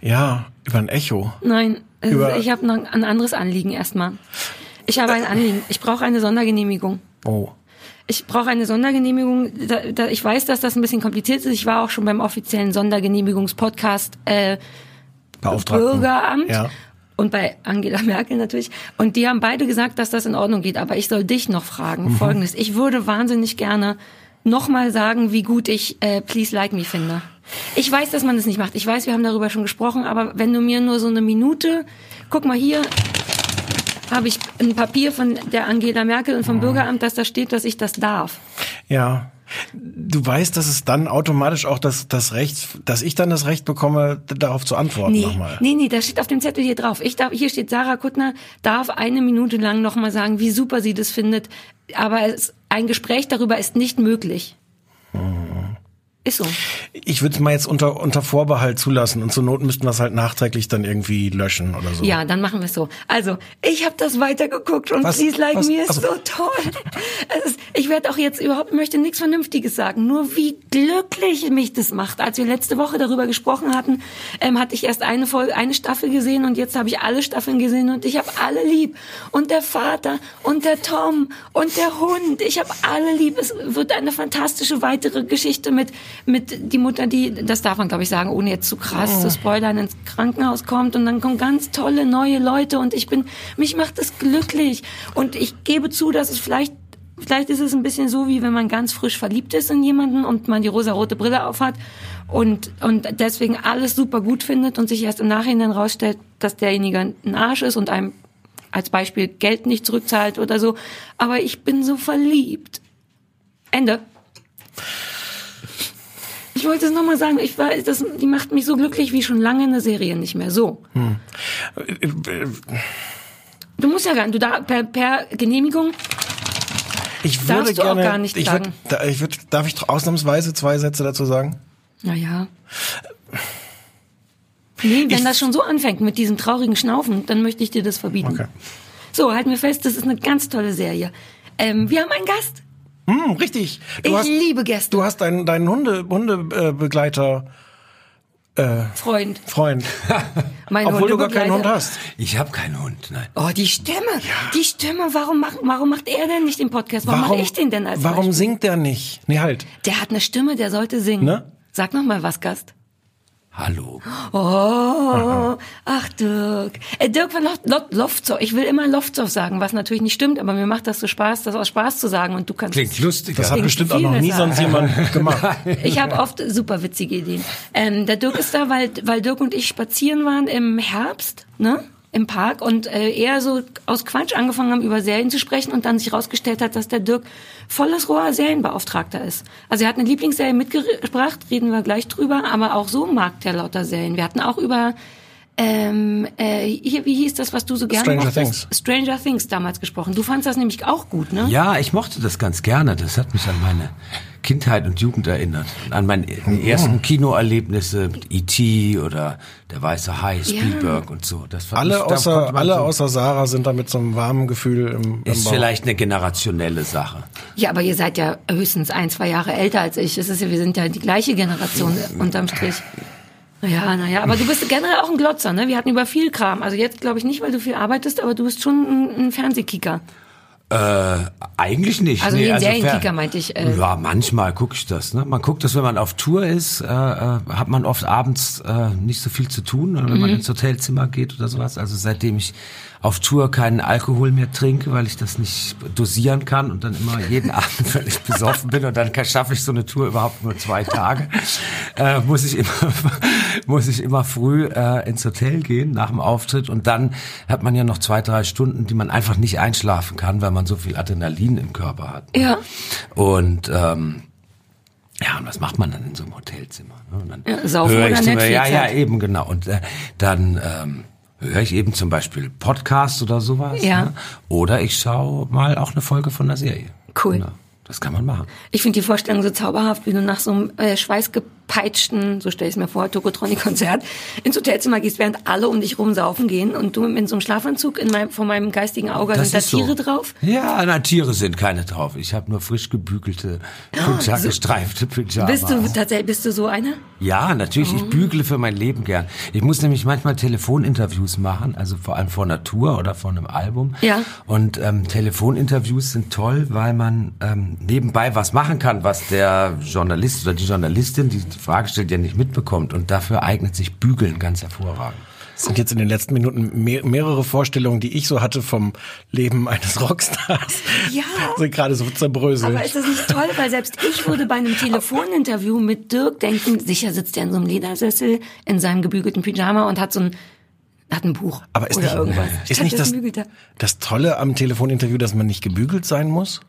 Ja, über ein Echo. Nein, Über- ich habe noch ein anderes Anliegen erstmal. Ich habe ein Anliegen. Ich brauche eine Sondergenehmigung. Oh. Ich brauche eine Sondergenehmigung. Da, da, ich weiß, dass das ein bisschen kompliziert ist. Ich war auch schon beim offiziellen Sondergenehmigungspodcast äh. Bürgeramt Ja. und bei Angela Merkel natürlich. Und die haben beide gesagt, dass das in Ordnung geht. Aber ich soll dich noch fragen. Mhm. Folgendes. Ich würde wahnsinnig gerne nochmal sagen, wie gut ich äh, Please Like Me finde. Ich weiß, dass man das nicht macht. Ich weiß, wir haben darüber schon gesprochen. Aber wenn du mir nur so eine Minute, guck mal hier, habe ich ein Papier von der Angela Merkel und vom Mhm. Bürgeramt, dass da steht, dass ich das darf. Ja. Du weißt, dass es dann automatisch auch das, das Recht, dass ich dann das Recht bekomme, darauf zu antworten Nee, nochmal. nee, nee, da steht auf dem Zettel hier drauf. Ich darf, hier steht, Sarah Kuttner darf eine Minute lang nochmal sagen, wie super sie das findet. Aber es, ein Gespräch darüber ist nicht möglich. Ist so. Ich würde es mal jetzt unter, unter Vorbehalt zulassen und zur Not müssten wir es halt nachträglich dann irgendwie löschen oder so. Ja, dann machen wir es so. Also, ich habe das weitergeguckt und Was- Please Like was- Me ist also- so toll. Ist, ich werde auch jetzt überhaupt, möchte nichts Vernünftiges sagen. Nur wie glücklich mich das macht. Als wir letzte Woche darüber gesprochen hatten, ähm, hatte ich erst eine Folge, eine Staffel gesehen und jetzt habe ich alle Staffeln gesehen und ich habe alle lieb. Und der Vater und der Tom und der Hund. Ich habe alle lieb. Es wird eine fantastische weitere Geschichte mit, mit die Mutter, die, das darf man glaube ich sagen, ohne jetzt zu krass zu spoilern, ins Krankenhaus kommt und dann kommen ganz tolle neue Leute und ich bin, mich macht es glücklich. Und ich gebe zu, dass es vielleicht Vielleicht ist es ein bisschen so, wie wenn man ganz frisch verliebt ist in jemanden und man die rosarote Brille aufhat und, und deswegen alles super gut findet und sich erst im Nachhinein rausstellt, dass derjenige ein Arsch ist und einem als Beispiel Geld nicht zurückzahlt oder so. Aber ich bin so verliebt. Ende. Ich wollte es nochmal sagen, ich war, das, die macht mich so glücklich wie schon lange eine Serie nicht mehr. So. Du musst ja gar nicht, du da, per, per Genehmigung Ich würde Darfst du auch gerne, gar nicht ich sagen. ich würde, darf ich ausnahmsweise zwei Sätze dazu sagen? Naja. Nee, wenn Ich- das schon so anfängt mit diesem traurigen Schnaufen, dann möchte ich dir das verbieten. Okay. So, halten wir fest, das ist eine ganz tolle Serie. Ähm, wir haben einen Gast. Hm, richtig. Du ich hast, liebe Gäste. du hast deinen, deinen Hunde, Hundebegleiter, Freund. Freund. Mein Obwohl du gar keinen Hund hast. Ich habe keinen Hund, nein. Oh, die Stimme. Die Stimme. Warum, macht, warum macht er denn nicht den Podcast? Warum, mache ich den denn als Warum Beispiel? singt der nicht? Nee, halt. Der hat eine Stimme, der sollte singen. Ne? Sag noch mal was, Gast. Hallo. Oh, ach Dirk. Äh, Dirk von Loft, Loft, Loftzow. Ich will immer Loftzow sagen, was natürlich nicht stimmt, aber mir macht das so Spaß, das aus Spaß zu sagen und du kannst. Klingt lustig. Das hat bestimmt auch noch nie besser. sonst jemand gemacht. Ich habe oft super witzige Ideen. Ähm, der Dirk ist da, weil, weil Dirk und ich spazieren waren im Herbst, ne? Im Park und äh, eher so aus Quatsch angefangen haben, über Serien zu sprechen und dann sich rausgestellt hat, dass der Dirk volles Rohr Serienbeauftragter ist. Also er hat eine Lieblingsserie mitgebracht, reden wir gleich drüber, aber auch so mag der lauter Serien. Wir hatten auch über ähm, äh, hier, wie hieß das, was du so gerne Stranger mochtest? Things. Stranger Things damals gesprochen. Du fandst das nämlich auch gut, ne? Ja, ich mochte das ganz gerne. Das hat mich an meine Kindheit und Jugend erinnert. An meine ersten Kinoerlebnisse mit E.T. oder Der Weiße Hai, Spielberg und so. Das Alle ich- da konnte außer, alle so- außer Sarah sind da mit so einem warmen Gefühl im, im Ist Bauch. vielleicht eine generationelle Sache. Ja, aber ihr seid ja höchstens ein, zwei Jahre älter als ich. Es ist ja, wir sind ja die gleiche Generation unterm Strich. Naja, naja, aber du bist generell auch ein Glotzer, ne? Wir hatten über viel Kram. Also jetzt glaube ich nicht, weil du viel arbeitest, aber du bist schon ein, ein Fernsehkicker. Äh, eigentlich nicht. Also wie ein Serienkicker, fer- meinte ich, äh. Ja, manchmal gucke ich das. Ne? Man guckt das, wenn man auf Tour ist, äh, äh, hat man oft abends äh, nicht so viel zu tun, wenn Mhm. man ins Hotelzimmer geht oder sowas. Also seitdem ich auf Tour keinen Alkohol mehr trinke, weil ich das nicht dosieren kann und dann immer jeden Abend völlig besoffen bin und dann schaffe ich so eine Tour überhaupt nur zwei Tage, äh, muss ich immer muss ich immer früh äh, ins Hotel gehen nach dem Auftritt und dann hat man ja noch zwei drei Stunden, die man einfach nicht einschlafen kann, weil man so viel Adrenalin im Körper hat. Ja. Und ähm, Ja, und was macht man dann in so einem Hotelzimmer? ne? Und dann Ja, saufen höre oder ich Netflix Ja, ja, halt. eben, genau. Und äh, dann ähm, höre ich eben zum Beispiel Podcast oder sowas. Ja. Ne? Oder ich schaue mal auch eine Folge von der Serie. Cool. Genau. Das kann man machen. Ich finde die Vorstellung so zauberhaft, wie du nach so einem äh, schweißgepeitschten, so stell ich mir vor, Tokotronic-Konzert ins Hotelzimmer gehst, während alle um dich rum saufen gehen und du in so einem Schlafanzug in meinem, vor meinem geistigen Auge Das sind da ist so. Tiere drauf. Ja, na, Tiere sind keine drauf. Ich habe nur frisch gebügelte, Pyja so- gestreifte Pyjamas. Bist du tatsächlich, bist du so einer? Ja, natürlich. Ich bügle für mein Leben gern. Ich muss nämlich manchmal Telefoninterviews machen, also vor allem vor einer Tour oder vor einem Album. Ja. Und ähm, Telefoninterviews sind toll, weil man ähm, nebenbei was machen kann, was der Journalist oder die Journalistin, die Frage stellt, ja nicht mitbekommt. Und dafür eignet sich Bügeln ganz hervorragend. Es sind jetzt in den letzten Minuten mehr, mehrere Vorstellungen, die ich so hatte vom Leben eines Rockstars. Ja. Sind gerade so zerbröselt. Aber ist das nicht toll? Weil selbst ich würde bei einem Telefoninterview mit Dirk denken, sicher sitzt er in so einem Ledersessel in seinem gebügelten Pyjama und hat so ein, hat ein Buch. Aber ist oder nicht, irgendwas. ist nicht das, er. das Tolle am Telefoninterview, dass man nicht gebügelt sein muss?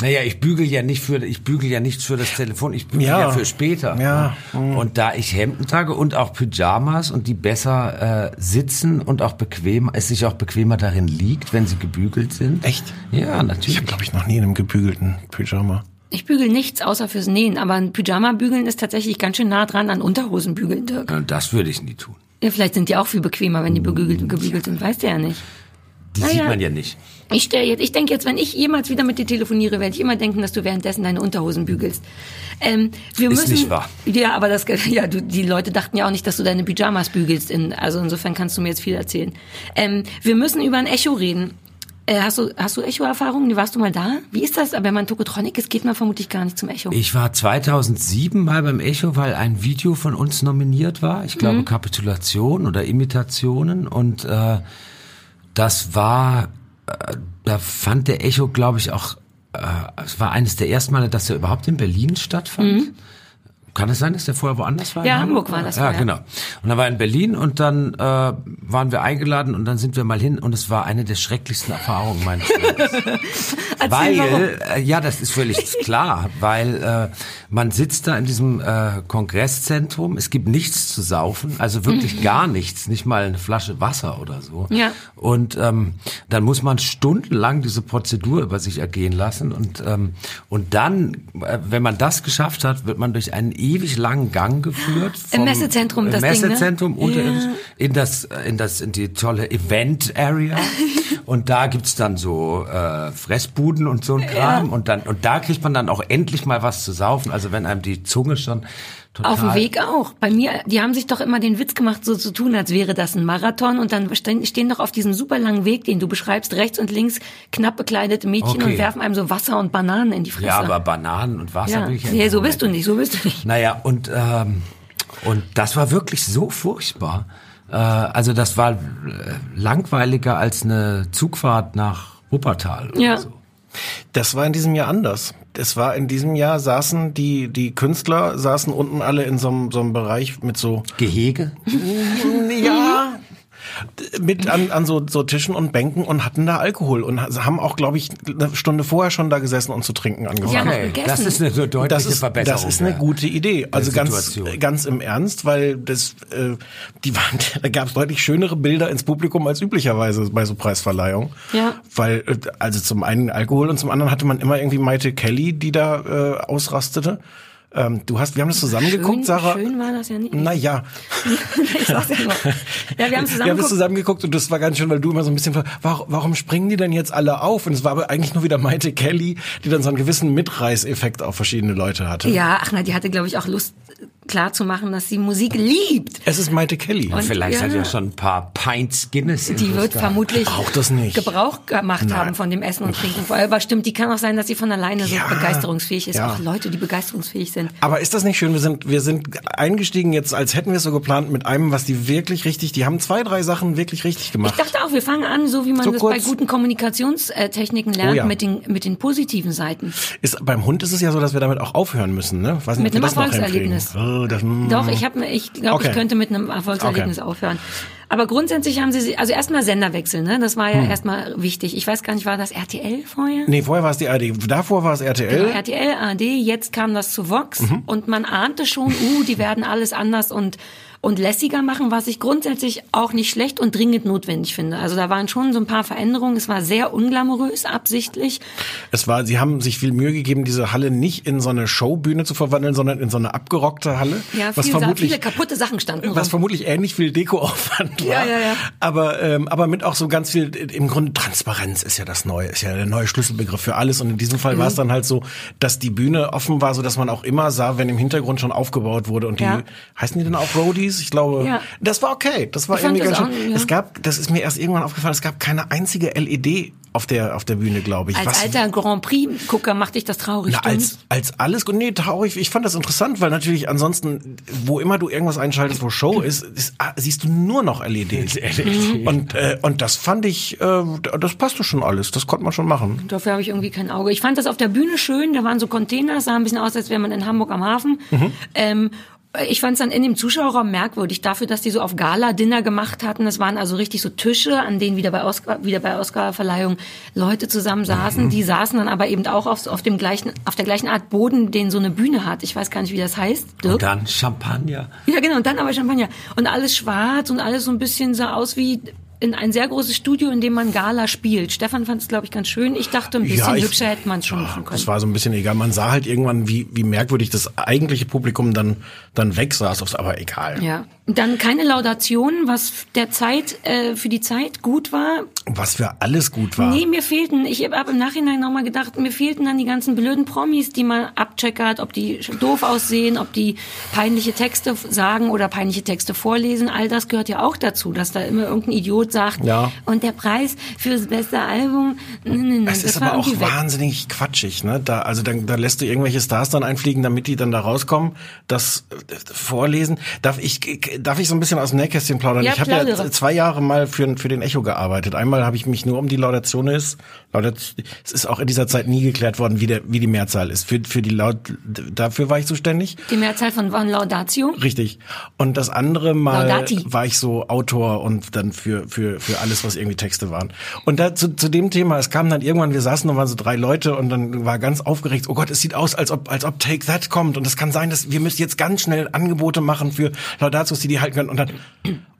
Naja, ich bügel ja nicht für, ich bügel ja nicht für das Telefon, ich bügel ja, Ja. für später. Ja. Und da ich Hemden trage und auch Pyjamas und die besser äh, sitzen und auch bequem, es sich auch bequemer darin liegt, wenn sie gebügelt sind. Echt? Ja, Ich natürlich. habe, glaube ich, noch nie in einem gebügelten Pyjama. Ich bügel nichts außer fürs Nähen, aber ein Pyjama bügeln ist tatsächlich ganz schön nah dran an Unterhosen bügeln, Dirk. Äh, Das würde ich nie tun. Ja, vielleicht sind die auch viel bequemer, wenn die gebügelt, gebügelt sind, weißt du ja nicht. Die Na sieht man ja nicht. Ich stell jetzt, ich denke jetzt, wenn ich jemals wieder mit dir telefoniere, werde ich immer denken, dass du währenddessen deine Unterhosen bügelst. Ähm, wir Ist müssen, nicht wahr. Ja, aber das, ja, du, die Leute dachten ja auch nicht, dass du deine Pyjamas bügelst. In, also insofern kannst du mir jetzt viel erzählen. Ähm, wir müssen über ein Echo reden. Äh, hast du, hast du Echo-Erfahrungen? Warst du mal da? Wie ist das? Aber wenn man Tokotronic ist, geht man vermutlich gar nicht zum Echo. Ich war 2007 mal beim Echo, weil ein Video von uns nominiert war. Ich glaube Mhm. Kapitulation oder Imitationen und äh, das war, da fand der Echo, glaube ich, auch, äh, es war eines der ersten Male, dass er überhaupt in Berlin stattfand. Kann es sein, dass der vorher woanders war? Mhm. Ja, In Hamburg war das Ja, vorher. genau. Und dann war er in Berlin und dann äh, waren wir eingeladen und dann sind wir mal hin und es war eine der schrecklichsten Erfahrungen meines Lebens. Weil, äh, ja, das ist völlig klar, weil äh, man sitzt da in diesem äh, Kongresszentrum, es gibt nichts zu saufen, also wirklich gar nichts, nicht mal eine Flasche Wasser oder so. Ja. Und ähm, dann muss man stundenlang diese Prozedur über sich ergehen lassen und ähm, und dann, äh, wenn man das geschafft hat, wird man durch einen ewig langen Gang geführt. Im Messezentrum, das Ding, ne? Messezentrum unterirdisch Ja. in das in das in die tolle Event Area und da gibt's dann so äh, Fressbuden und so ein Kram und dann und da kriegt man dann auch endlich mal was zu saufen also wenn einem die Zunge schon total Auf dem Weg auch. Bei mir, die haben sich doch immer den Witz gemacht, so zu tun, als wäre das ein Marathon. Und dann stehen, doch auf diesem super langen Weg, den du beschreibst, rechts und links knapp bekleidete Mädchen Okay. und werfen einem so Wasser und Bananen in die Fresse. ja aber Bananen und Wasser ja. will ich ja nee, so bist du nicht, so bist du nicht. Naja, und, ähm, und das war wirklich so furchtbar. Äh, also das war äh, langweiliger als eine Zugfahrt nach Wuppertal. Oder Ja. So. Das war in diesem Jahr anders. Es war in diesem Jahr saßen die, die Künstler saßen unten alle in so einem, so einem Bereich mit so, Gehege? ja, mit an, an so, so Tischen und Bänken und hatten da Alkohol und haben auch, glaube ich, eine Stunde vorher schon da gesessen und zu trinken angefangen. Okay, das ist eine so deutliche Das ist, Verbesserung. das ist eine gute Idee. Also ganz, ganz im Ernst, weil das, äh, die waren, da gab es deutlich schönere Bilder ins Publikum als üblicherweise bei so Preisverleihungen. Ja. Weil, äh, also zum einen Alkohol und zum anderen hatte man immer irgendwie Maite Kelly, die da äh, ausrastete. Ähm, du hast, wir haben das zusammen geguckt, schön, Sarah. schön war das ja nicht. Naja, ich sag's ja nur. Ja, wir haben zusammen wir haben das geguckt. zusammen geguckt und das war ganz schön, weil du immer so ein bisschen, warum, warum springen die denn jetzt alle auf? Und es war aber eigentlich nur wieder Maite Kelly, die dann so einen gewissen Mitreißeffekt auf verschiedene Leute hatte. Ja, ach na, die hatte, glaube ich, auch Lust klar zu machen, dass sie Musik liebt. Es ist Maite Kelly. Und- Vielleicht Ja. hat ja schon ein paar Pints Guinness. in Die wird vermutlich Auch das nicht. Gebrauch gemacht haben von dem Essen und Trinken. Aber stimmt, die kann auch sein, dass sie von alleine so Ja. begeisterungsfähig ist. Ja. Auch Leute, die begeisterungsfähig sind. Aber ist das nicht schön? Wir sind, wir sind eingestiegen jetzt, als hätten wir es so geplant, mit einem, was die wirklich richtig, die haben zwei, drei Sachen wirklich richtig Ich gemacht. dachte auch, wir fangen an, so wie man So das bei guten Kommunikationstechniken lernt, Oh ja. mit, den, mit den positiven Seiten. Ist, beim Hund ist es ja so, dass wir damit auch aufhören müssen, ne? Weiß nicht, Mit einem das noch Erfolgserlebnis. Oh, das, mm. Doch, ich habe, ich glaube, Okay. ich könnte mit einem Erfolgserlebnis Okay. aufhören. Aber grundsätzlich haben sie, also erstmal Senderwechsel, ne? Das war Hm. ja erstmal wichtig. Ich weiß gar nicht, war das RTL vorher? Nee, vorher war es die ARD. Davor war es RTL. Genau, RTL, ARD, jetzt kam das zu Vox Mhm. und man ahnte schon, uh, die werden alles anders und und lässiger machen, was ich grundsätzlich auch nicht schlecht und dringend notwendig finde. Also da waren schon so ein paar Veränderungen. Es war sehr unglamourös, absichtlich. Es war, sie haben sich viel Mühe gegeben, diese Halle nicht in so eine Showbühne zu verwandeln, sondern in so eine abgerockte Halle. Ja, was viel, vermutlich, viele kaputte Sachen standen was rum. vermutlich ähnlich viel Dekoaufwand war. Ja, ja, ja. Aber, ähm, aber mit auch so ganz viel, im Grunde Transparenz ist ja das Neue, ist ja der neue Schlüsselbegriff für alles. Und in diesem Fall Mhm. war es dann halt so, dass die Bühne offen war, so dass man auch immer sah, wenn im Hintergrund schon aufgebaut wurde. Und die, Ja. heißen die denn auch Roadies? Ich glaube, Ja. das war okay. Das war Ich irgendwie ganz schön. auch, ja. Es gab, das ist mir erst irgendwann aufgefallen, es gab keine einzige LED auf der, auf der Bühne, glaube ich. Als Was- alter Grand Prix-Gucker machte ich das traurig. na, als, als alles, nee, traurig. Ich fand das interessant, weil natürlich ansonsten, wo immer du irgendwas einschaltest, wo Show ist, ist ah, siehst du nur noch LEDs. Und, äh, und das fand ich, äh, das passte schon alles. Das konnte man schon machen. Dafür habe ich irgendwie kein Auge. Ich fand das auf der Bühne schön. Da waren so Container, sah ein bisschen aus, als wäre man in Hamburg am Hafen. Mhm. Ähm, ich fand es dann in dem Zuschauerraum merkwürdig, dafür, dass die so auf Gala-Dinner gemacht hatten. Das waren also richtig so Tische, an denen wieder bei Oscar, wieder bei Oscar-Verleihung Leute zusammen saßen. Mhm. Die saßen dann aber eben auch auf, auf dem gleichen, auf der gleichen Art Boden, den so eine Bühne hat. Ich weiß gar nicht, wie das heißt. Dirk? Und dann Champagner. Ja, genau, und dann aber Champagner. Und alles schwarz und alles so ein bisschen sah aus wie in ein sehr großes Studio, in dem man Gala spielt. Stefan fand es, glaube ich, ganz schön. Ich dachte, ein bisschen ich- hübscher hätte man es schon machen können. Das war so ein bisschen egal. Man sah halt irgendwann, wie, wie merkwürdig das eigentliche Publikum dann, dann weg saß. Aber egal. Ja. Dann keine Laudation, was der Zeit, äh, für die Zeit gut war. Was für alles gut war. Nee, mir fehlten, ich habe im Nachhinein nochmal gedacht, mir fehlten dann die ganzen blöden Promis, die man abcheckert, ob die doof aussehen, ob die peinliche Texte sagen oder peinliche Texte vorlesen. All das gehört ja auch dazu, dass da immer irgendein Idiot sagt, Ja. und der Preis fürs beste Album, nee, nee, nee, Es das ist aber auch irgendwie weg. wahnsinnig quatschig, ne? Da, also dann, da lässt du irgendwelche Stars dann einfliegen, damit die dann da rauskommen, das äh, vorlesen. Darf ich, darf ich so ein bisschen aus dem Nähkästchen plaudern? Ja, ich habe ja zwei Jahre mal für, für den Echo gearbeitet. Einmal habe ich mich nur um die Laudationes, Laudat, es ist auch in dieser Zeit nie geklärt worden, wie der, wie die Mehrzahl ist. Für, für die Laut, dafür war ich zuständig. Die Mehrzahl von von Laudatio. Richtig. Und das andere Mal Laudati. war ich so Autor und dann für, für, für alles, was irgendwie Texte waren. Und da zu, zu dem Thema, es kam dann irgendwann, wir saßen, da waren so drei Leute und dann war ganz aufgeregt, oh Gott, es sieht aus, als ob, als ob Take That kommt. Und es kann sein, dass wir müssen jetzt ganz schnell Angebote machen für Laudatios, die die halten können. Und dann,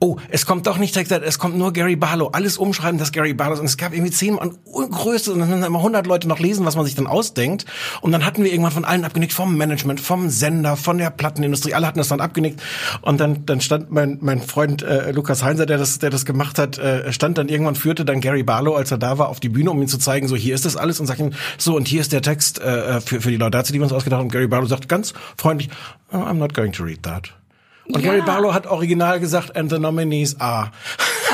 oh, es kommt doch nicht That, es kommt nur Gary Barlow. Alles umschreiben, dass Gary Barlow ist. Und es gab irgendwie zehn und Größe und dann haben immer hundert Leute noch lesen, was man sich dann ausdenkt. Und dann hatten wir irgendwann von allen abgenickt, vom Management, vom Sender, von der Plattenindustrie, alle hatten das dann abgenickt. Und dann, dann stand mein, mein Freund äh, Lukas Heinzer, der das, der das gemacht hat, äh, stand dann irgendwann, führte dann Gary Barlow, als er da war, auf die Bühne, um ihm zu zeigen, so hier ist das alles und sagt ihm, so und hier ist der Text äh, für, für die Laudatio, die wir uns ausgedacht haben. Und Gary Barlow sagt ganz freundlich, oh, I'm not going to read that. Und Ja. Gary Barlow hat original gesagt, and the nominees are.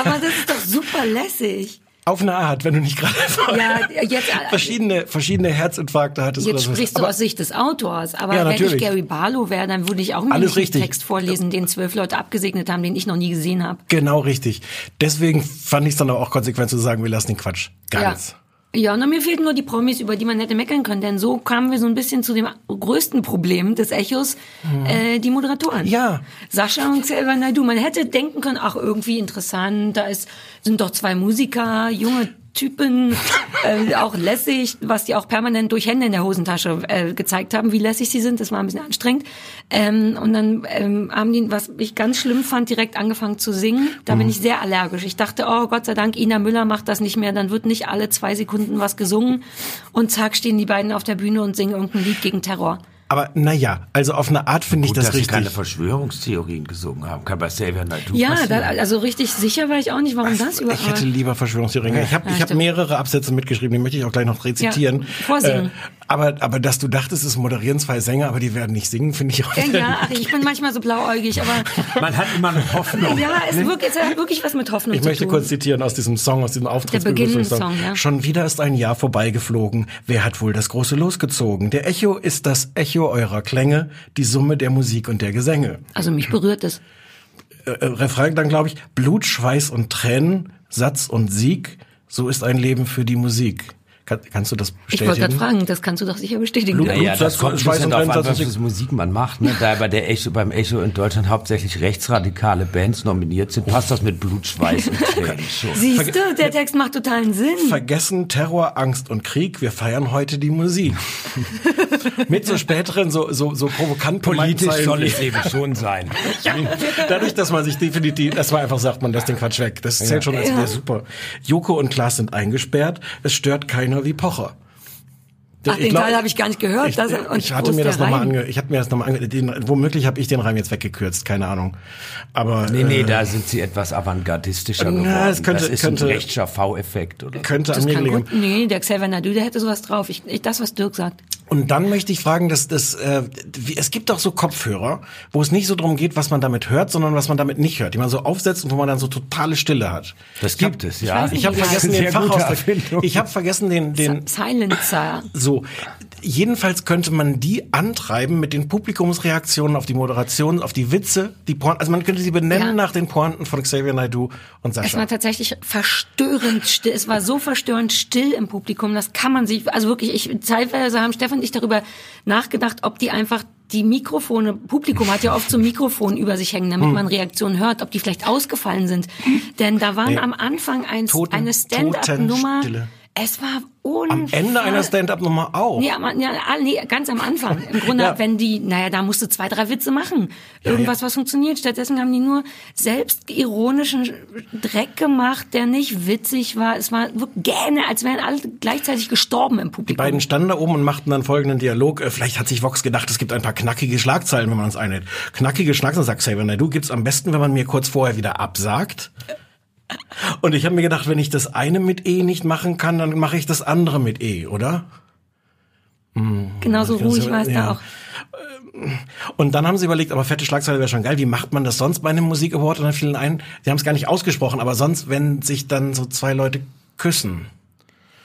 Aber das ist doch super lässig. Auf eine Art, wenn du nicht gerade Ja, jetzt, verschiedene, verschiedene Herzinfarkte hattest Jetzt oder sprichst du aus Sicht des Autors, aber Ja, wenn ich. Gary Barlow wäre, dann würde ich auch mir einen. Text vorlesen, den zwölf Leute abgesegnet haben, den ich noch nie gesehen habe. Genau richtig. Deswegen fand ich es dann auch konsequent zu sagen, wir lassen den Quatsch. Ganz. Ja. Ja, und mir fehlten nur die Promis, über die man hätte meckern können, denn so kamen wir so ein bisschen zu dem größten Problem des Echos, äh, die Moderatoren. Mhm. Ja. Sascha und Xavier Naidoo. Man hätte denken können, ach, irgendwie interessant, da ist, sind doch zwei Musiker, junge Typen, äh, auch lässig, was die auch permanent durch Hände in der Hosentasche äh, gezeigt haben, wie lässig sie sind. Das war ein bisschen anstrengend. Ähm, und dann ähm, haben die, was ich ganz schlimm fand, direkt angefangen zu singen. Da bin ich sehr allergisch. Ich dachte, oh Gott sei Dank, Ina Müller macht das nicht mehr. Dann wird nicht alle zwei Sekunden was gesungen. Und zack, stehen die beiden auf der Bühne und singen irgendein Lied gegen Terror. Aber naja, also auf eine Art finde ich Gut, das dass sie richtig. keine Verschwörungstheorien gesungen haben. Kann bei Xavier Naidoo Ja, da, also richtig sicher war ich auch nicht, warum das überhaupt. Ich hätte lieber Verschwörungstheorien. Ich habe Ja, ich hab mehrere Absätze mitgeschrieben, die möchte ich auch gleich noch rezitieren. Ja, vorsingen. Äh, aber, aber dass du dachtest, es moderieren zwei Sänger, aber die werden nicht singen, finde ich auch. ja, ja, ach, ich bin manchmal so blauäugig, aber Man hat immer noch Hoffnung. ja, es, wirkt, es hat wirklich was mit Hoffnung Ich zu möchte tun. kurz zitieren aus diesem Song, aus diesem Auftrittsbegrüßungssong. Beginn-Song, ja. Schon wieder ist ein Jahr vorbeigeflogen. Wer hat wohl das große losgezogen? Der Echo ist das Echo eurer Klänge, die Summe der Musik und der Gesänge. Also mich berührt es. Äh, äh, Refrain dann, glaube ich, Blut, Schweiß und Tränen, Satz und Sieg, so ist ein Leben für die Musik. Kann, kannst du das Ich wollte gerade bestätigen? fragen, das kannst du doch sicher bestätigen. Blut- Naja, das Schweiß kommt ein und darauf an, was das Musik man macht. Ne? Da bei der Echo, beim Echo in Deutschland hauptsächlich rechtsradikale Bands nominiert sind, passt das mit Blut, Schweiß und Tränen schon. Siehst du, der Text macht totalen Sinn. Vergessen Terror, Angst und Krieg. Wir feiern heute die Musik. Mit so späteren, so, so, so provokant Politisch soll es eben schon sein. Dadurch, dass man sich definitiv, erstmal einfach sagt, man lässt den Quatsch weg. Das zählt schon als wäre super. Joko und Klaas sind eingesperrt. Es stört keiner wie Pocher. Ach, den glaub- Teil habe ich gar nicht gehört. Ich, Das- und ich hatte mir das nochmal ange, ich hatte mir das nochmal ange, den, womöglich habe ich den Reim jetzt weggekürzt, keine Ahnung. Aber Nee, nee, äh, da sind sie etwas avantgardistischer Na, geworden. es könnte- das ist könnte- ein rechtscher V-Effekt, oder? könnte Das an mir gut. Nee, der Xavier Nadu, der hätte sowas drauf. Ich, ich, das, was Dirk sagt. Und dann möchte ich fragen, dass das, äh, wie, es gibt doch so Kopfhörer, wo es nicht so drum geht, was man damit hört, sondern was man damit nicht hört, die man so aufsetzt und wo man dann so totale Stille hat. Das gibt es, ja. weiß Ich habe vergessen den Fachausdruck. Ich habe vergessen den den Silencer. so. Jedenfalls könnte man die antreiben mit den Publikumsreaktionen auf die Moderation, auf die Witze, die Pointen. Also man könnte sie benennen Ja. nach den Pointen von Xavier Naidoo und Es Sascha. war tatsächlich verstörend still. Es war so verstörend still im Publikum. Das kann man sich, also wirklich, ich, zeitweise haben Stefan und ich darüber nachgedacht, ob die einfach die Mikrofone, Publikum hat ja oft so ein Mikrofon über sich hängen, damit man Reaktionen hört, ob die vielleicht ausgefallen sind. Denn da waren Nee. am Anfang ein, Toten- eine Stand-up-Nummer. Es war Am unfassbar. Ende einer Stand-up-Nummer auch. Nee, aber, ja, nee, ganz am Anfang. Im Grunde, Ja. wenn die, naja, da musst du zwei, drei Witze machen. Irgendwas, ja. was funktioniert. Stattdessen haben die nur selbstironischen Dreck gemacht, der nicht witzig war. Es war wirklich Gähne, als wären alle gleichzeitig gestorben im Die Publikum. beiden standen da oben und machten dann folgenden Dialog. Äh, Vielleicht hat sich Vox gedacht, es gibt ein paar knackige Schlagzeilen, wenn man uns einhält. Knackige Schlagzeilen, sagt Xavier Naidoo, gibt's am besten, wenn man mir kurz vorher wieder absagt. Und ich habe mir gedacht, wenn ich das eine mit E nicht machen kann, dann mache ich das andere mit E, oder? Genauso ruhig war es ja. da auch. Und dann haben sie überlegt, aber fette Schlagzeile wäre schon geil. Wie macht man das sonst bei einem Musik Award? Und dann fielen ein, sie haben es gar nicht ausgesprochen, aber sonst, wenn sich dann so zwei Leute küssen.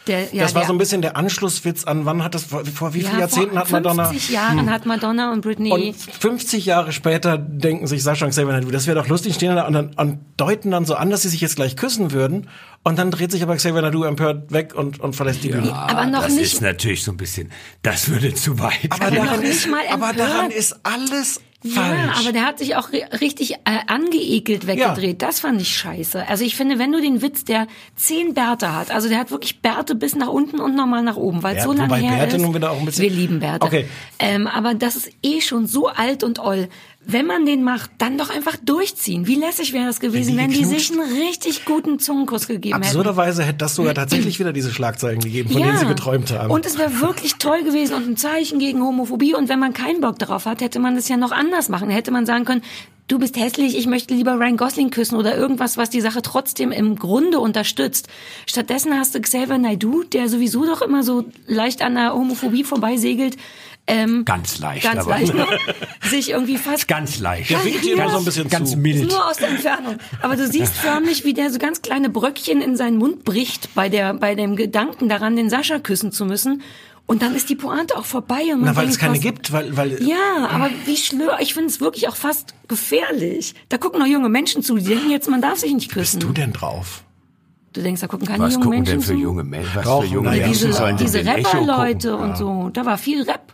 Der, ja, das war der, so ein bisschen der Anschlusswitz an, wann hat das, vor, vor wie vielen ja, Jahrzehnten vor hat Madonna? 50 Jahren hat Madonna und Britney. Und 50 Jahre später denken sich Sascha und Xavier das wäre doch lustig, stehen da und, dann, und deuten dann so an, dass sie sich jetzt gleich küssen würden. Und dann dreht sich aber Xavier Naidoo empört weg und, und verlässt die Bühne. aber noch das nicht. ist natürlich so ein bisschen, das würde zu weit. Aber, noch daran nicht ist, mal aber daran ist alles Ja, falsch. aber der hat sich auch ri- richtig äh, angeekelt weggedreht. Das fand ich scheiße. Also ich finde, wenn du den Witz, der zehn Bärte hat, also der hat wirklich Bärte bis nach unten und nochmal nach oben, weil Ja, so lange her Bärte ist. nun wieder auch ein bisschen- Wir lieben Bärte. Okay. Ähm, aber das ist eh schon so alt und oll. Wenn man den macht, dann doch einfach durchziehen. Wie lässig wäre das gewesen, die wenn die, sich einen richtig guten Zungenkuss gegeben hätten. Absurderweise hätte das sogar tatsächlich wieder diese Schlagzeilen gegeben, von denen sie geträumt haben. Und es wäre wirklich toll gewesen und ein Zeichen gegen Homophobie. Und wenn man keinen Bock darauf hat, hätte man das ja noch anders machen. Hätte man sagen können, du bist hässlich, ich möchte lieber Ryan Gosling küssen oder irgendwas, was die Sache trotzdem im Grunde unterstützt. Stattdessen hast du Xavier Naidoo, der sowieso doch immer so leicht an der Homophobie vorbeisegelt. Ähm, Ganz leicht, Ganz aber- leicht noch. Sich irgendwie fast Ganz leicht. Der winkt dir immer so ein bisschen Ganz zu. mild. nur aus der Entfernung. Aber du siehst förmlich, wie der so ganz kleine Bröckchen in seinen Mund bricht bei der, bei dem Gedanken daran, den Sascha küssen zu müssen. Und dann ist die Pointe auch vorbei und man Na, weil denkt es keine fast, gibt, weil, weil Ja, aber wie schlör, ich finde es wirklich auch fast gefährlich. Da gucken noch junge Menschen zu, die denken jetzt, man darf sich nicht küssen. bist du denn drauf? Du denkst, da gucken keine Was jungen gucken Menschen denn für zu. junge Menschen? Was Doch, für junge ja. Menschen diese sollen diese? Rapper-Leute und so, da war viel Rap.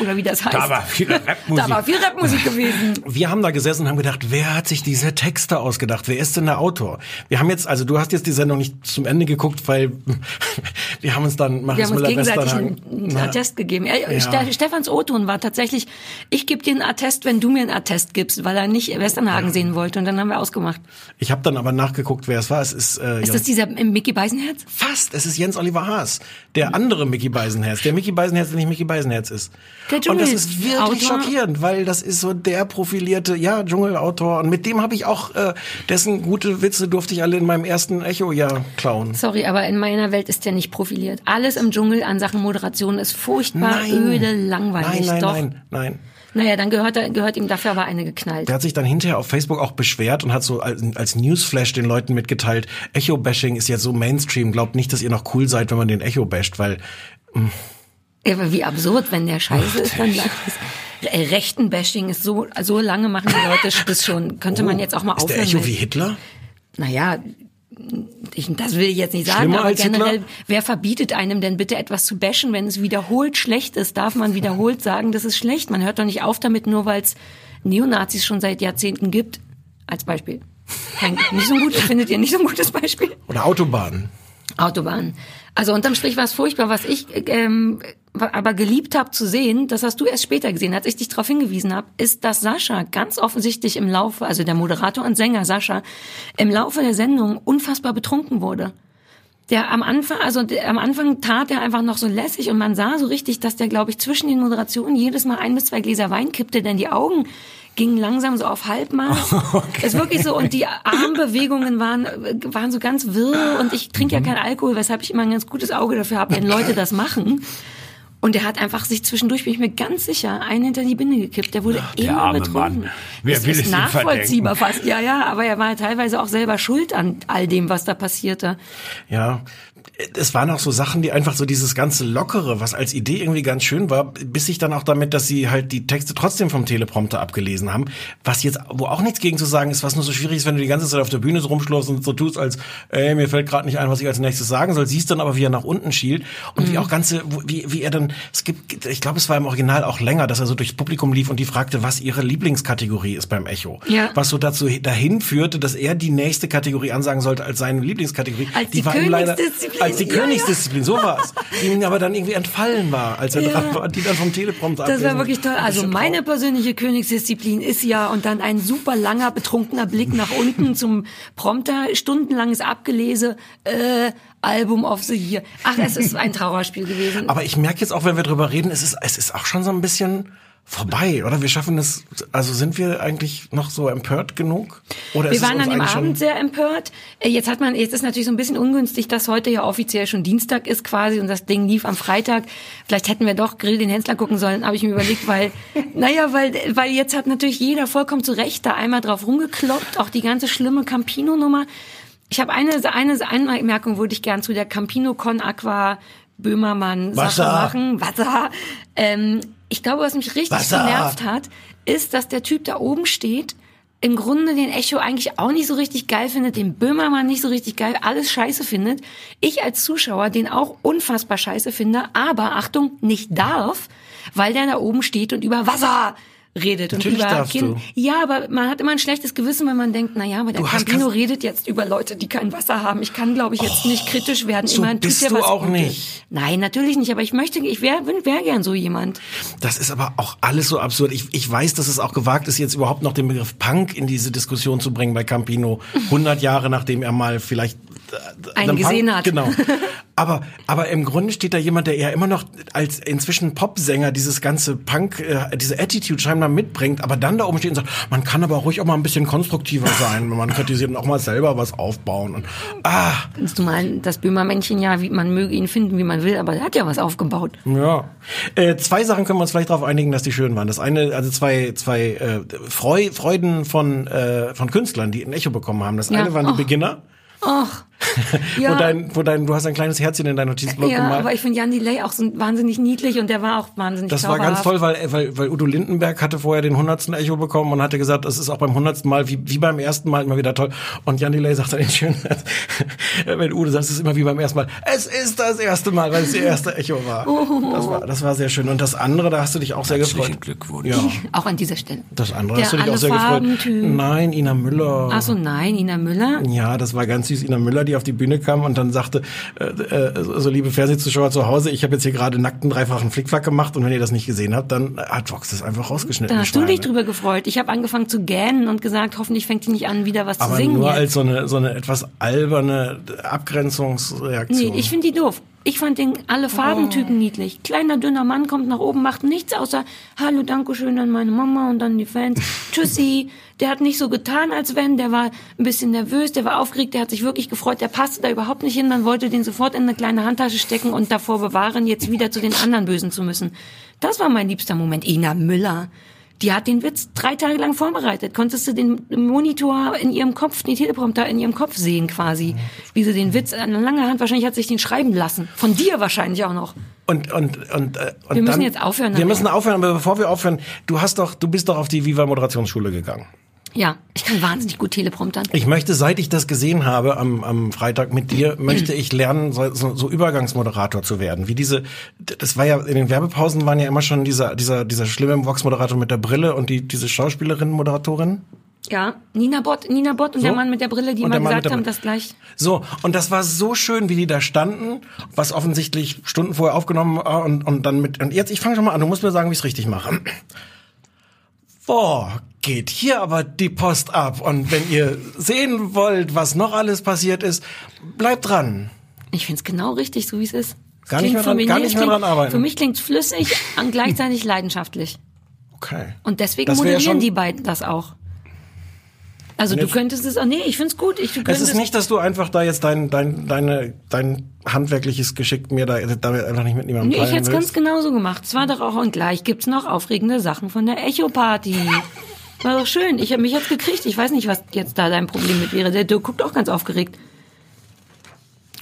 Oder wie das heißt. Da war viel Rapmusik. Da war viel Rapmusik gewesen. Wir haben da gesessen und haben gedacht, wer hat sich diese Texte ausgedacht? Wer ist denn der Autor? Wir haben jetzt, also du hast jetzt die Sendung nicht zum Ende geguckt, weil wir haben uns dann Wir Maris haben uns gegenseitig einen, Na, Attest gegeben. Er, Ja. Ste Stefans O-Ton war tatsächlich, ich gebe dir einen Attest, wenn du mir einen Attest gibst, weil er nicht Westernhagen sehen wollte. Und dann haben wir ausgemacht. Ich habe dann aber nachgeguckt, wer es war. Es ist, äh, Ist das dieser Mickey Beisenherz? fast, es ist Jens Oliver Haas, der andere Mickey Beisenherz, der Mickey Beisenherz, der nicht Mickey Beisenherz ist. Der und das Dschungel- ist wirklich Autor. schockierend, weil das ist so der profilierte, ja, Dschungelautor und mit dem habe ich auch äh, dessen gute Witze durfte ich alle in meinem ersten Echo-Jahr klauen. Sorry, aber in meiner Welt ist der nicht profiliert. Alles im Dschungel an Sachen Moderation ist furchtbar, Nein. öde, langweilig. Nein, nein, Doch. nein, nein. Naja, dann gehört, er, gehört ihm dafür aber eine geknallt. Der hat sich dann hinterher auf Facebook auch beschwert und hat so als, als Newsflash den Leuten mitgeteilt, Echo-Bashing ist jetzt so Mainstream, glaubt nicht, dass ihr noch cool seid, wenn man den Echo basht, weil Ja, aber wie absurd, wenn der scheiße ist, dann sagt es. Äh, Rechten-Bashing ist so, so lange machen die Leute das schon. Könnte man jetzt auch mal Oh, ist der aufhören. Echo wie Hitler? Naja, ich, das will ich jetzt nicht sagen, Schlimmer aber als Hitler? generell, wer verbietet einem denn bitte etwas zu bashen, wenn es wiederholt schlecht ist? Darf man wiederholt sagen, das ist schlecht? Man hört doch nicht auf damit, nur weil es Neonazis schon seit Jahrzehnten gibt. Als Beispiel. Kein, nicht so gutes, findet ihr nicht so ein gutes Beispiel? Oder Autobahnen. Autobahn. Also unterm Strich war es furchtbar, was ich ähm, aber geliebt habe zu sehen, das hast du erst später gesehen, als ich dich darauf hingewiesen habe, ist, dass Sascha ganz offensichtlich im Laufe, also der Moderator und Sänger Sascha, im Laufe der Sendung unfassbar betrunken wurde. Der am Anfang, also der, am Anfang tat er einfach noch so lässig und man sah so richtig, dass der, glaube ich, zwischen den Moderationen jedes Mal ein bis zwei Gläser Wein kippte, denn die Augen gingen langsam so auf Halbmaß. Ist wirklich so und die Armbewegungen waren waren so ganz wirr und ich trinke ja keinen Alkohol, weshalb ich immer ein ganz gutes Auge dafür habe, wenn Leute das machen. Und der hat einfach sich zwischendurch, bin ich mir ganz sicher, einen hinter die Binde gekippt. Der wurde der immer betrunken. Mann. Wer das will ist nachvollziehbar fast. Ja, ja, aber er war teilweise auch selber schuld an all dem, was da passierte. Ja, es waren auch so Sachen, die einfach so dieses ganze Lockere, was als Idee irgendwie ganz schön war, bis sich dann auch damit, dass sie halt die Texte trotzdem vom Teleprompter abgelesen haben, was jetzt, wo auch nichts gegen zu sagen ist, was nur so schwierig ist, wenn du die ganze Zeit auf der Bühne so rumschlurfst und so tust, als, ey, mir fällt gerade nicht ein, was ich als nächstes sagen soll, siehst dann aber, wie er nach unten schielt und wie auch ganze, wie, wie er dann, es gibt, ich glaube, es war im Original auch länger, dass er so durchs Publikum lief und die fragte, was ihre Lieblingskategorie ist beim Echo. Ja. Was so dazu dahin führte, dass er die nächste Kategorie ansagen sollte als seine Lieblingskategorie. Als die war ihm leider, Königsdisziplin. als die Ja, ja. Königsdisziplin, so war's. Die ihm aber dann irgendwie entfallen war, als er Ja. dran war, die dann vom Teleprompter Das war wirklich toll. Also meine persönliche Königsdisziplin ist ja und dann ein super langer betrunkener Blick nach unten zum Prompter, stundenlanges Abgelese, äh, Album of the Year. Ach, es ist ein Trauerspiel gewesen. Aber ich merke jetzt auch, wenn wir drüber reden, es ist, es ist auch schon so ein bisschen vorbei, oder? Wir schaffen es, also sind wir eigentlich noch so empört genug? Oder Wir waren an dem Abend sehr empört. Äh, Jetzt hat man, jetzt ist natürlich so ein bisschen ungünstig, dass heute ja offiziell schon Dienstag ist quasi und das Ding lief am Freitag. Vielleicht hätten wir doch Grill den Hensler gucken sollen, habe ich mir überlegt, weil, naja, weil, weil jetzt hat natürlich jeder vollkommen zu Recht da einmal drauf rumgekloppt, auch die ganze schlimme Campino-Nummer. Ich habe eine, eine Anmerkung würde ich gern zu der Campino Con Aqua Böhmermann Sache machen. Wasser. Ähm, ich glaube, was mich richtig Wasser. genervt hat, ist, dass der Typ da oben steht, im Grunde den Echo eigentlich auch nicht so richtig geil findet, den Böhmermann nicht so richtig geil, alles scheiße findet. Ich als Zuschauer den auch unfassbar scheiße finde, aber Achtung, nicht darf, weil der da oben steht und über Wasser redet Natürlich und über du. Ja, aber man hat immer ein schlechtes Gewissen, wenn man denkt, na ja, aber der Campino redet jetzt über Leute, die kein Wasser haben. Ich kann, glaube ich, jetzt nicht kritisch werden. so Immerhin bist du auch Gutes. nicht. Nein, natürlich nicht, aber ich möchte, ich wäre wär, gern so jemand. Das ist aber auch alles so absurd. Ich, ich weiß, dass es auch gewagt ist, jetzt überhaupt noch den Begriff Punk in diese Diskussion zu bringen bei Campino. 100 Jahre nachdem er mal vielleicht äh, Einen gesehen hat. Genau. Aber, aber im Grunde steht da jemand, der ja immer noch als inzwischen Popsänger dieses ganze Punk, äh, diese Attitude scheinbar mitbringt, aber dann da oben steht und sagt, man kann aber ruhig auch mal ein bisschen konstruktiver sein, man kritisiert und auch mal selber was aufbauen. Und, ah, Du mal das Böhmermännchen ja, wie man möge ihn finden, wie man will, aber er hat ja was aufgebaut. Ja. Äh, zwei Sachen können wir uns vielleicht darauf einigen, dass die schön waren. Das eine, also zwei, zwei äh, Freu Freuden von, äh, von Künstlern, die ein Echo bekommen haben. Das Ja. eine waren die Och. Ach, Wo ja. dein, wo dein, du hast ein kleines Herzchen in deinem Notizblock ja, gemalt. aber ich finde Jan Delay auch so wahnsinnig niedlich und der war auch wahnsinnig Das war ganz zauberhaft. toll, weil, weil, weil Udo Lindenberg hatte vorher den hundertsten Echo bekommen und hatte gesagt, es ist auch beim hundertsten Mal wie, wie beim ersten Mal immer wieder toll. Und Jan Delay sagt dann den schönen wenn Udo sagt, es ist immer wie beim ersten Mal, es ist das erste Mal, weil es der erste Echo war. Das war, das war sehr schön. Und das andere, da hast du dich auch sehr gefreut. Herzlichen Glückwunsch. Ja. Auch an dieser Stelle. Das andere Der hast du dich auch sehr gefreut. Farben-Typ. Nein, Ina Müller. Ach so, nein, Ina Müller. Ja, das war ganz süß. Ina Müller, die auf die Bühne kam und dann sagte, äh, äh, so liebe Fernsehzuschauer zu Hause, ich habe jetzt hier gerade nackten dreifachen Flickflack gemacht und wenn ihr das nicht gesehen habt, dann hat Vox das einfach rausgeschnitten. Da hast du dich Schweine. drüber gefreut. Ich habe angefangen zu gähnen und gesagt, hoffentlich fängt die nicht an, wieder was Aber zu singen. nur jetzt. als so eine, so eine etwas alberne Abgrenzungsreaktion. Nee, ich finde die doof. Ich fand den alle Farbentypen niedlich. Kleiner, dünner Mann kommt nach oben, macht nichts außer Hallo, Dankeschön an meine Mama und an die Fans. Tschüssi. Der hat nicht so getan, als wenn. Der war ein bisschen nervös, der war aufgeregt, der hat sich wirklich gefreut. Der passte da überhaupt nicht hin. Man wollte den sofort in eine kleine Handtasche stecken und davor bewahren, jetzt wieder zu den anderen Bösen zu müssen. Das war mein liebster Moment. Ina Müller. Die hat den Witz drei Tage lang vorbereitet. Konntest du den Monitor in ihrem Kopf, den Teleprompter in ihrem Kopf sehen quasi. Wie sie den Witz an langer Hand, wahrscheinlich hat sich den schreiben lassen. Von dir wahrscheinlich auch noch. Und, und, und, äh, und Wir müssen dann, jetzt aufhören Wir müssen aufhören, aber bevor wir aufhören, du hast doch, du bist doch auf die Viva Moderationsschule gegangen. Ja, ich kann wahnsinnig gut Telepromptern. Ich möchte, seit ich das gesehen habe am, am Freitag mit dir, möchte ich lernen, so, so, Übergangsmoderator zu werden. Wie diese, das war ja, in den Werbepausen waren ja immer schon dieser, dieser, dieser schlimme Vox-Moderator mit der Brille und die, diese Schauspielerin-Moderatorin. Ja, Nina Bott, Nina Bott und So? der Mann mit der Brille, die mal gesagt haben, das gleich. So, und das war so schön, wie die da standen, was offensichtlich Stunden vorher aufgenommen war und, und dann mit, und jetzt, ich fange schon mal an, du musst mir sagen, wie ich es richtig mache. Boah, geht hier aber die Post ab. Und wenn ihr sehen wollt, was noch alles passiert ist, bleibt dran. Ich find's genau richtig, so wie es ist. Es Gar nicht klingt mehr für dran- mich- gar nicht es mehr klingt- dran arbeiten. Für mich klingt's flüssig und gleichzeitig leidenschaftlich. Okay. Und deswegen moderieren schon- die beiden das auch. Also du könntest es auch, nee, ich find's gut. Ich, du Es ist nicht, dass du einfach da jetzt dein, dein, deine, dein handwerkliches Geschick mir da, damit einfach nicht mit niemandem Nee, ich hätte es ganz genauso gemacht. Es war doch auch und gleich gibt's noch aufregende Sachen von der Echo-Party. War doch schön. Ich habe mich jetzt gekriegt. Ich weiß nicht, was jetzt da dein Problem mit wäre. Der Dirk guckt auch ganz aufgeregt.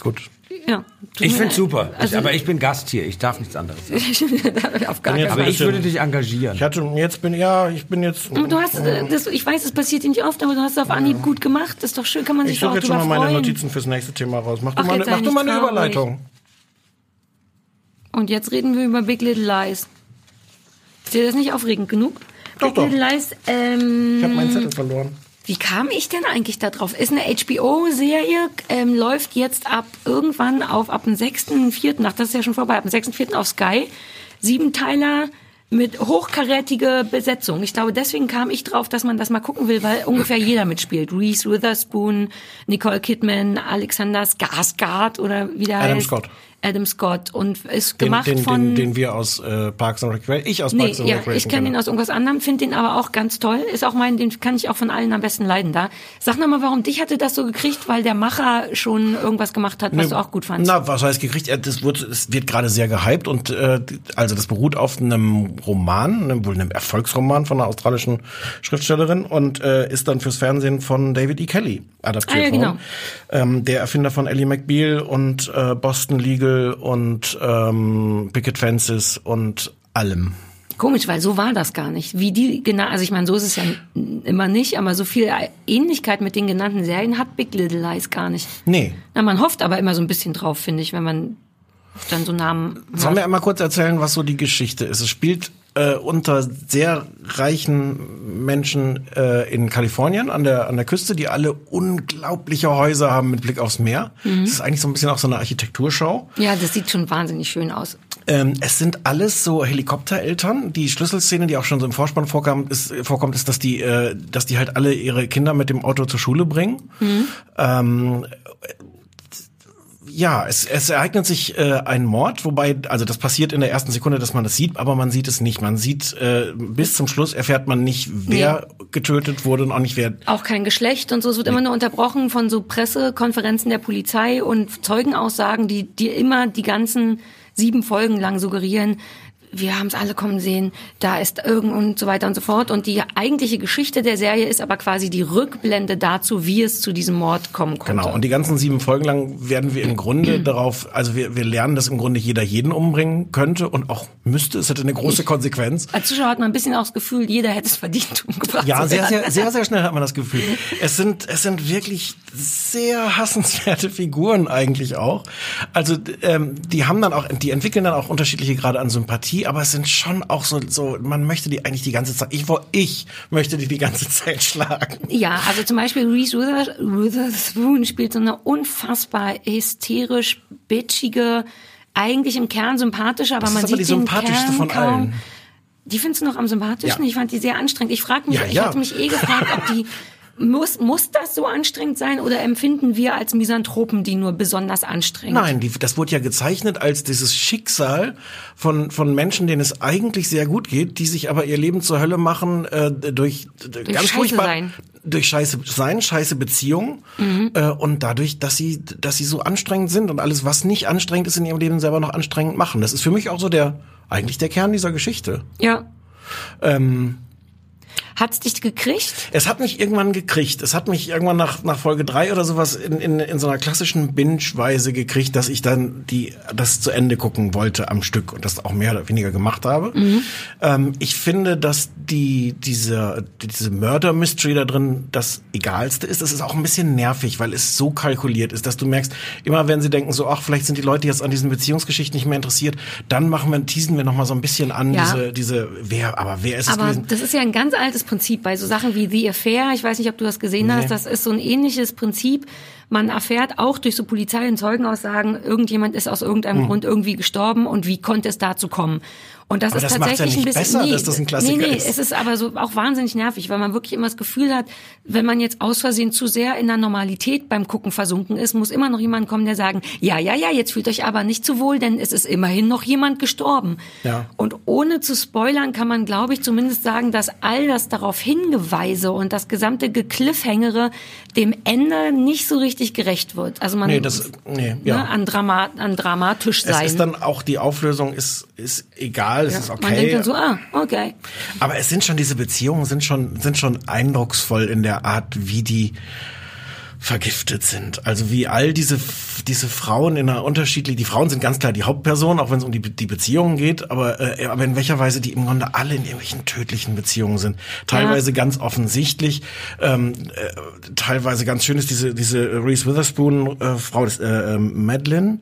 Gut. Ja. Ich find's super. Also, ich, aber ich bin Gast hier. Ich darf nichts anderes sagen. auf gar keinen jetzt Aber Fall. ich würde dich engagieren. Ich hatte, jetzt bin, ja, ich bin jetzt. Du hast, äh, das, ich weiß, es passiert dir nicht oft, aber du hast es auf Anhieb gut gemacht. Das ist doch schön, kann man sich Ich doch suche auch jetzt schon mal meine freuen. Notizen fürs nächste Thema raus. Mach Ach, du mal, mach du mal eine traurig. Überleitung. Und jetzt reden wir über Big Little Lies. Ist dir das nicht aufregend genug? Doch, doch. Lies, ähm, Ich habe meinen Zettel verloren. Wie kam ich denn eigentlich da drauf? Ist eine HBO-Serie, ähm, läuft jetzt ab irgendwann auf, ab dem 6.4., ach, das ist ja schon vorbei, ab dem 6.4. auf Sky. Siebenteiler mit hochkarätige Besetzung. Ich glaube, deswegen kam ich drauf, dass man das mal gucken will, weil ungefähr jeder mitspielt. Reese Witherspoon, Nicole Kidman, Alexander Skarsgård oder wie der Adam heißt. Scott. Adam Scott. Und ist Den, gemacht den, von... den, den wir aus äh, Parks and Recreation, ich aus Nee, Parks and ja, Recreation ich kenne ihn aus irgendwas anderem, finde den aber auch ganz toll. Ist auch mein, den kann ich auch von allen am besten leiden da. Sag noch mal, warum dich hatte das so gekriegt, weil der Macher schon irgendwas gemacht hat, was du auch gut fandst. Na, was heißt gekriegt? Das wird, es wird gerade sehr gehypt und äh, also das beruht auf einem Roman, einem, wohl einem Erfolgsroman von einer australischen Schriftstellerin und äh, ist dann fürs Fernsehen von David E. Kelly adaptiert Ah, ja, genau. worden. Ähm, der Erfinder von Ellie McBeal und äh, Boston Legal und ähm, Picket Fences und allem. Komisch, weil so war das gar nicht. Wie die genau, also ich meine, so ist es ja immer nicht, aber so viel Ähnlichkeit mit den genannten Serien hat Big Little Lies gar nicht. Nee. Na, man hofft aber immer so ein bisschen drauf, finde ich, wenn man dann so Namen Sollen wir einmal kurz erzählen, was so die Geschichte ist? Es spielt äh, unter sehr reichen Menschen äh, in Kalifornien an der an der Küste, die alle unglaubliche Häuser haben mit Blick aufs Meer. Mhm. Es ist eigentlich so ein bisschen auch so eine Architekturshow. Ja, das sieht schon wahnsinnig schön aus. Ähm, es sind alles so Helikoptereltern. Die Schlüsselszene, die auch schon so im Vorspann vorkam, ist, vorkommt, ist, dass die, äh, dass die halt alle ihre Kinder mit dem Auto zur Schule bringen. Ähm, ja, es, es ereignet sich äh, ein Mord, wobei, also das passiert in der ersten Sekunde, dass man das sieht, aber man sieht es nicht. Man sieht, äh, bis zum Schluss erfährt man nicht, wer getötet wurde und auch nicht wer. Auch kein Geschlecht und so. Es wird immer nur unterbrochen von so Pressekonferenzen der Polizei und Zeugenaussagen, die, die immer die ganzen sieben Folgen lang suggerieren, wir haben es alle kommen sehen, da ist irgend und so weiter und so fort. Und die eigentliche Geschichte der Serie ist aber quasi die Rückblende dazu, wie es zu diesem Mord kommen konnte. Genau. Und die ganzen sieben Folgen lang werden wir im Grunde darauf, also wir, wir lernen, dass im Grunde jeder jeden umbringen könnte und auch müsste. Es hätte eine große Konsequenz. Als Zuschauer hat man ein bisschen auch das Gefühl, jeder hätte es verdient, umgebracht Ja, sehr, sehr, sehr, sehr schnell hat man das Gefühl. Es sind, es sind wirklich sehr hassenswerte Figuren eigentlich auch. Also ähm, die haben dann auch, die entwickeln dann auch unterschiedliche Grade an Sympathie, aber es sind schon auch so, so man möchte die eigentlich die ganze Zeit, ich, ich möchte die die ganze Zeit schlagen. Ja, also zum Beispiel Reese Wither- Witherspoon spielt so eine unfassbar hysterisch bitchige, eigentlich im Kern sympathische, aber Das ist man aber sieht die sympathischste von kaum. allen. Die findest du noch am sympathischsten? Ja. Ich fand die sehr anstrengend. Ich frage mich, Ja, ich ja. hatte mich eh gefragt, ob die muss, muss das so anstrengend sein oder empfinden wir als Misanthropen die nur besonders anstrengend? Nein, die, das wurde ja gezeichnet als dieses Schicksal von, von Menschen, denen es eigentlich sehr gut geht, die sich aber ihr Leben zur Hölle machen äh, durch, durch ganz Scheiße furchtbar sein. durch scheiße sein, scheiße Beziehungen Mhm. äh, und dadurch, dass sie dass sie so anstrengend sind und alles was nicht anstrengend ist in ihrem Leben selber noch anstrengend machen. Das ist für mich auch so der eigentlich der Kern dieser Geschichte. Ja. Ähm, Hat's dich gekriegt? Es hat mich irgendwann gekriegt. Es hat mich irgendwann nach, nach Folge drei oder sowas in, in, in so einer klassischen Binge-Weise gekriegt, dass ich dann die, das zu Ende gucken wollte am Stück und das auch mehr oder weniger gemacht habe. Ähm, ich finde, dass die, diese, diese Murder-Mystery da drin das Egalste ist. Das ist auch ein bisschen nervig, weil es so kalkuliert ist, dass du merkst, immer wenn sie denken so, ach, vielleicht sind die Leute jetzt an diesen Beziehungsgeschichten nicht mehr interessiert, dann machen wir, teasen wir noch mal so ein bisschen an, Ja. diese, diese, wer, aber wer ist es Aber gewesen? das ist ja ein ganz altes Prinzip bei so Sachen wie The Affair. Ich weiß nicht, ob du das gesehen hast. Das ist so ein ähnliches Prinzip. Man erfährt auch durch so Polizei- und Zeugenaussagen, irgendjemand ist aus irgendeinem Hm. Grund irgendwie gestorben und wie konnte es dazu kommen? Und das Aber ist das ja tatsächlich nicht ein bisschen besser, dass das ein Klassiker nee, nee, ist. es ist aber so auch wahnsinnig nervig, weil man wirklich immer das Gefühl hat, wenn man jetzt aus Versehen zu sehr in der Normalität beim Gucken versunken ist, muss immer noch jemand kommen, der sagen, ja, ja, ja, jetzt fühlt euch aber nicht zu wohl, denn es ist immerhin noch jemand gestorben. Ja. Und ohne zu spoilern kann man, glaube ich, zumindest sagen, dass all das darauf hingeweise und das gesamte Gekliffhängere dem Ende nicht so richtig gerecht wird. Also man Nee, das, nee, ja. ne, an, Drama, an dramatisch Es sein. ist dann auch die Auflösung ist ist egal, es ist Man denkt okay. dann so, ah, okay. Aber es sind schon diese Beziehungen sind schon sind schon eindrucksvoll in der Art, wie die vergiftet sind. Also wie all diese diese Frauen in einer unterschiedlichen, die Frauen sind ganz klar die Hauptperson, auch wenn es um die, die Beziehungen geht, aber äh, aber in welcher Weise die im Grunde alle in irgendwelchen tödlichen Beziehungen sind. Teilweise ganz offensichtlich, ähm, äh, teilweise ganz schön ist diese diese Reese Witherspoon äh, Frau des äh, äh, Madeline,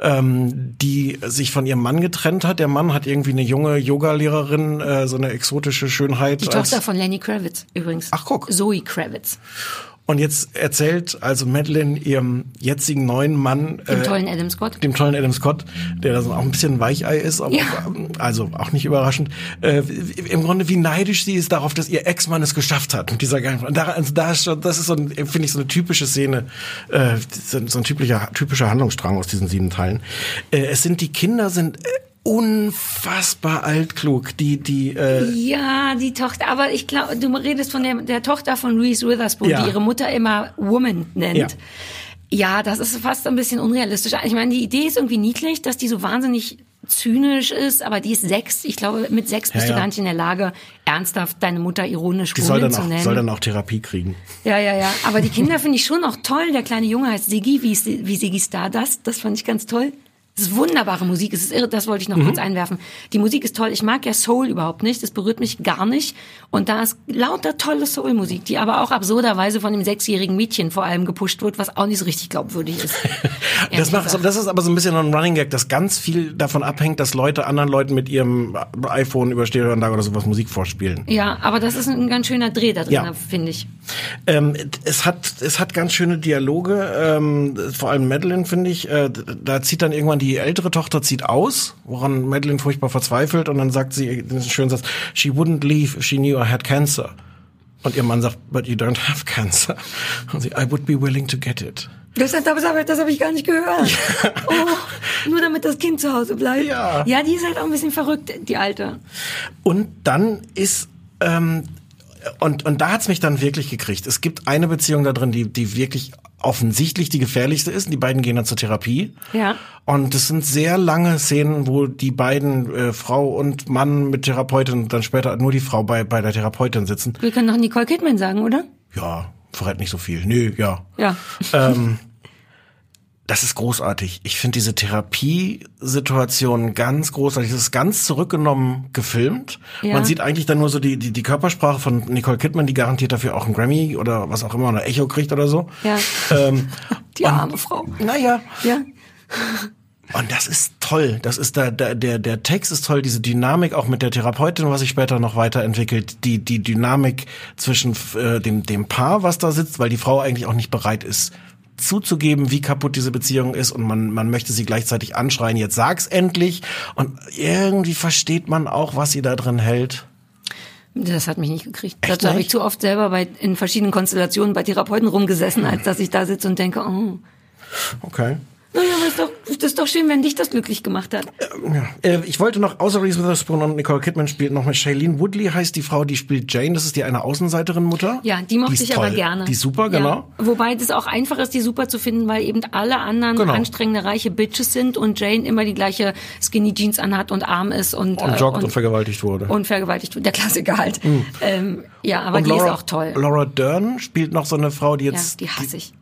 ähm, die sich von ihrem Mann getrennt hat. Der Mann hat irgendwie eine junge Yoga-Lehrerin, äh, so eine exotische Schönheit. Die Tochter von Lenny Kravitz übrigens. Ach, guck. Zoe Kravitz. Und jetzt erzählt also Madeline ihrem jetzigen neuen Mann, Dem äh, tollen Adam Scott. dem tollen Adam Scott, der da so auch ein bisschen ein Weichei ist, aber Ja. also auch nicht überraschend, äh, im Grunde wie neidisch sie ist darauf, dass ihr Ex-Mann es geschafft hat mit dieser Gang. Und da, also da ist schon, das ist so, finde ich, so eine typische Szene, äh, so, so ein typischer, typischer Handlungsstrang aus diesen sieben Teilen. Äh, es sind die Kinder sind äh, unfassbar altklug, die die äh, Ja, die Tochter, aber ich glaube, du redest von der, der Tochter von Reese Witherspoon, Ja. die ihre Mutter immer Woman nennt. Ja. Ja. das ist fast ein bisschen unrealistisch. Ich meine, die Idee ist irgendwie niedlich, dass die so wahnsinnig zynisch ist, aber die ist sechs. Ich glaube, mit sechs bist Ja, du ja. gar nicht in der Lage, ernsthaft deine Mutter ironisch die soll dann zu auch nennen. soll dann auch Therapie kriegen. Ja, ja, ja. Aber die Kinder finde ich schon auch toll. Der kleine Junge heißt Siggi, wie, wie Siggi Stardust. Das fand ich ganz toll. Es ist wunderbare Musik. Es ist irre, das wollte ich noch Mhm. kurz einwerfen. Die Musik ist toll. Ich mag ja Soul überhaupt nicht. Das berührt mich gar nicht. Und da ist lauter tolle Soul-Musik, die aber auch absurderweise von dem sechsjährigen Mädchen vor allem gepusht wird, was auch nicht so richtig glaubwürdig ist. Das, macht, das ist aber so ein bisschen ein Running Gag, dass ganz viel davon abhängt, dass Leute anderen Leuten mit ihrem iPhone über Stereoanlage oder sowas Musik vorspielen. ja, aber das ist ein ganz schöner Dreh da drin, Ja. finde ich. Ähm, es hat es hat ganz schöne Dialoge, ähm, vor allem Madeline finde ich. Äh, da zieht dann irgendwann die ältere Tochter zieht aus, woran Madeline furchtbar verzweifelt und dann sagt sie den schönen Satz: She wouldn't leave if she knew I had cancer. Und ihr Mann sagt, but you don't have cancer. Und sie, I would be willing to get it. Das, das, das, habe ich gar nicht gehört. Oh, nur damit das Kind zu Hause bleibt. Ja. ja, die ist halt auch ein bisschen verrückt, die Alte. Und dann ist ähm, und und da hat's mich dann wirklich gekriegt. Es gibt eine Beziehung da drin, die die wirklich offensichtlich die gefährlichste ist. Die beiden gehen dann zur Therapie. Ja. Und es sind sehr lange Szenen, wo die beiden äh, Frau und Mann mit Therapeutin dann später nur die Frau bei bei der Therapeutin sitzen. Wir können doch Nicole Kidman sagen, oder? Ja, verrät nicht so viel. Nö, ja. Ja. Ähm, das ist großartig. Ich finde diese Therapiesituation ganz großartig. Das ist ganz zurückgenommen gefilmt. Ja. Man sieht eigentlich dann nur so die, die, die Körpersprache von Nicole Kidman, die garantiert dafür auch einen Grammy oder was auch immer, oder Echo kriegt oder so. Ja. Ähm, Die arme Frau. naja. Ja. Und das ist toll. Das ist der, der, der, der Text ist toll, diese Dynamik auch mit der Therapeutin, was sich später noch weiterentwickelt, die, die Dynamik zwischen äh, dem, dem Paar, was da sitzt, weil die Frau eigentlich auch nicht bereit ist, zuzugeben, wie kaputt diese Beziehung ist und man, man möchte sie gleichzeitig anschreien, jetzt sag's endlich. Und irgendwie versteht man auch, was sie da drin hält. Das hat mich nicht gekriegt. Echt Dazu habe ich zu oft selber bei, in verschiedenen Konstellationen bei Therapeuten rumgesessen, als dass ich da sitze und denke, oh, Okay. Naja, aber ist doch, das ist doch schön, wenn dich das glücklich gemacht hat. Äh, ich wollte noch, außer Reese Witherspoon und Nicole Kidman spielt noch mit Shailene Woodley heißt die Frau, die spielt Jane. Das ist die eine Außenseiterin-Mutter. Ja, die mochte ich aber toll. gerne. Die super, genau. Ja. Wobei das auch einfach ist, die super zu finden, weil eben alle anderen Genau. anstrengende reiche Bitches sind und Jane immer die gleiche Skinny Jeans anhat und arm ist und Und äh, joggt und, vergewaltigt wurde. und vergewaltigt wird. Der Klassiker halt. Ähm, ja, aber Und die Laura, ist auch toll. Laura Dern spielt noch so eine Frau, die ja, jetzt. die hasse ich.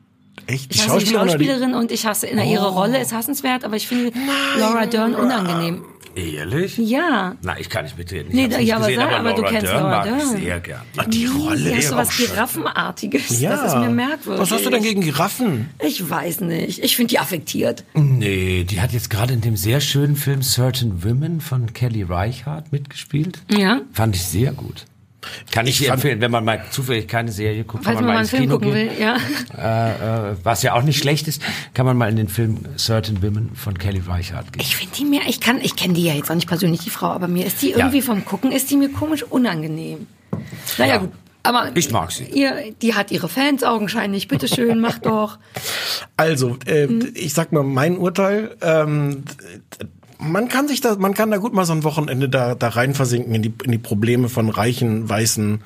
Echt? Ich hasse die Schauspielerin und ich hasse na, ihre Rolle ist hassenswert, aber ich finde Laura Dern unangenehm. Ehrlich? Ja. Na, ich kann nicht mitreden. Ich Nee, da- nicht ja, aber gesehen, sag, aber du Laura kennst Dern Laura mag ich Dern. sehr gern. Ah, die Rolle ist so was. Giraffenartiges. Ja. Das ist mir merkwürdig. Was hast du denn gegen Giraffen? Ich weiß nicht. Ich finde die affektiert. Nee, die hat jetzt gerade in dem sehr schönen Film Certain Women von Kelly Reichardt mitgespielt. Ja. Fand ich sehr gut. Kann ich, dir empfehlen, wenn man mal zufällig keine Serie guckt, kann man man mal ins Film Kino gucken gehen. will, ja. Äh, äh, was ja auch nicht schlecht ist, kann man mal in den Film Certain Women von Kelly Reichardt gehen. Ich finde die mir, ich kann, ich kenne die ja jetzt auch nicht persönlich, die Frau, aber mir ist die irgendwie vom Gucken, ist die mir komisch unangenehm. Naja, Ja. gut. Aber Ich mag sie. Ihr, die hat ihre Fans augenscheinlich. Bitteschön, mach doch. Also, äh, Mhm. ich sag mal mein Urteil. Ähm, man kann sich da, man kann da gut mal so ein Wochenende da, da rein versinken in die, in die Probleme von reichen, weißen,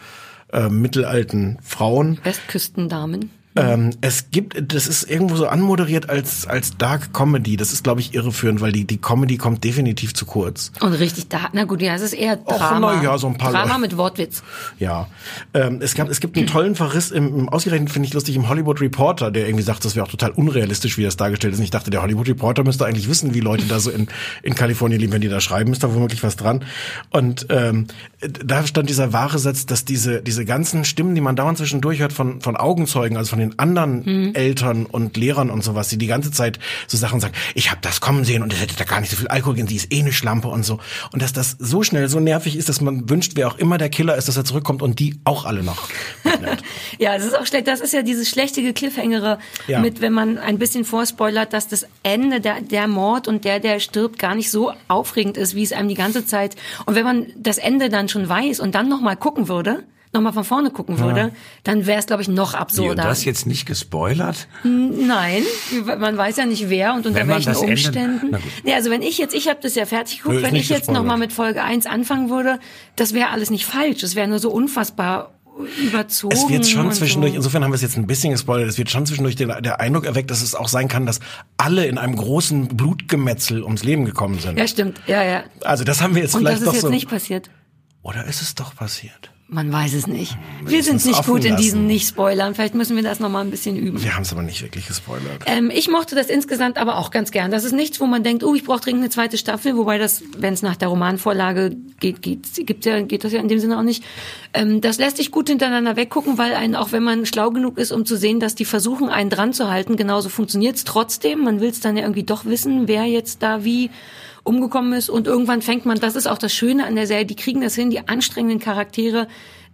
äh, mittelalten Frauen. Westküstendamen. Ähm, es gibt, das ist irgendwo so anmoderiert als, als Dark Comedy. Das ist, glaube ich, irreführend, weil die, die Comedy kommt definitiv zu kurz. Und richtig da, na gut, ja, es ist eher Och, Drama. na ja, so ein paar Drama Leute. mit Wortwitz. Ja, ähm, es gab, es gibt einen tollen Verriss im, im ausgerechnet finde ich lustig im Hollywood Reporter, der irgendwie sagt, das wäre auch total unrealistisch, wie das dargestellt ist. Und ich dachte, der Hollywood Reporter müsste eigentlich wissen, wie Leute da so in, in Kalifornien leben, wenn die da schreiben, ist da womöglich was dran. Und ähm, da stand dieser wahre Satz, dass diese diese ganzen Stimmen, die man dauernd zwischendurch hört von von Augenzeugen, also von den anderen Eltern und Lehrern und sowas, die die ganze Zeit so Sachen sagen, ich habe das kommen sehen und es hätte da gar nicht so viel Alkohol gehen, sie ist eh eine Schlampe und so. Und dass das so schnell so nervig ist, dass man wünscht, wer auch immer der Killer ist, dass er zurückkommt und die auch alle noch. Ja, das ist auch schlecht. Das ist ja dieses schlechtige Cliffhangere Ja. mit, wenn man ein bisschen vorspoilert, dass das Ende, der, der Mord und der, der stirbt, gar nicht so aufregend ist, wie es einem die ganze Zeit. Und wenn man das Ende dann schon weiß und dann nochmal gucken würde, nochmal von vorne gucken würde, dann wäre es, glaube ich, noch Wie, und absurder. das jetzt nicht gespoilert? Nein, man weiß ja nicht wer und unter Wenn welchen das Umständen. Nee, also wenn ich jetzt, ich habe das ja fertig geguckt, ist wenn ich jetzt nochmal mit Folge 1 anfangen würde, das wäre alles nicht falsch. Das wäre nur so unfassbar überzogen. Es wird schon zwischendurch, So. insofern haben wir es jetzt ein bisschen gespoilert, es wird schon zwischendurch der, der Eindruck erweckt, dass es auch sein kann, dass alle in einem großen Blutgemetzel ums Leben gekommen sind. Ja, stimmt. Ja, ja. Also das haben wir jetzt Und das vielleicht ist doch jetzt so. nicht passiert. Oder ist es doch passiert? Man weiß es nicht. Wir sind nicht gut in diesen Nicht-Spoilern. Vielleicht müssen wir das nochmal ein bisschen üben. Wir haben es aber nicht wirklich gespoilert. Ähm, ich mochte das insgesamt aber auch ganz gern. Das ist nichts, wo man denkt, oh, ich brauche dringend eine zweite Staffel, wobei das, wenn es nach der Romanvorlage geht, geht, gibt ja, geht das ja in dem Sinne auch nicht. Ähm, das lässt sich gut hintereinander weggucken, weil einen, auch wenn man schlau genug ist, um zu sehen, dass die versuchen, einen dran zu halten, genauso funktioniert es trotzdem. Man will es dann ja irgendwie doch wissen, wer jetzt da wie umgekommen ist und irgendwann fängt man, das ist auch das Schöne an der Serie, die kriegen das hin, die anstrengenden Charaktere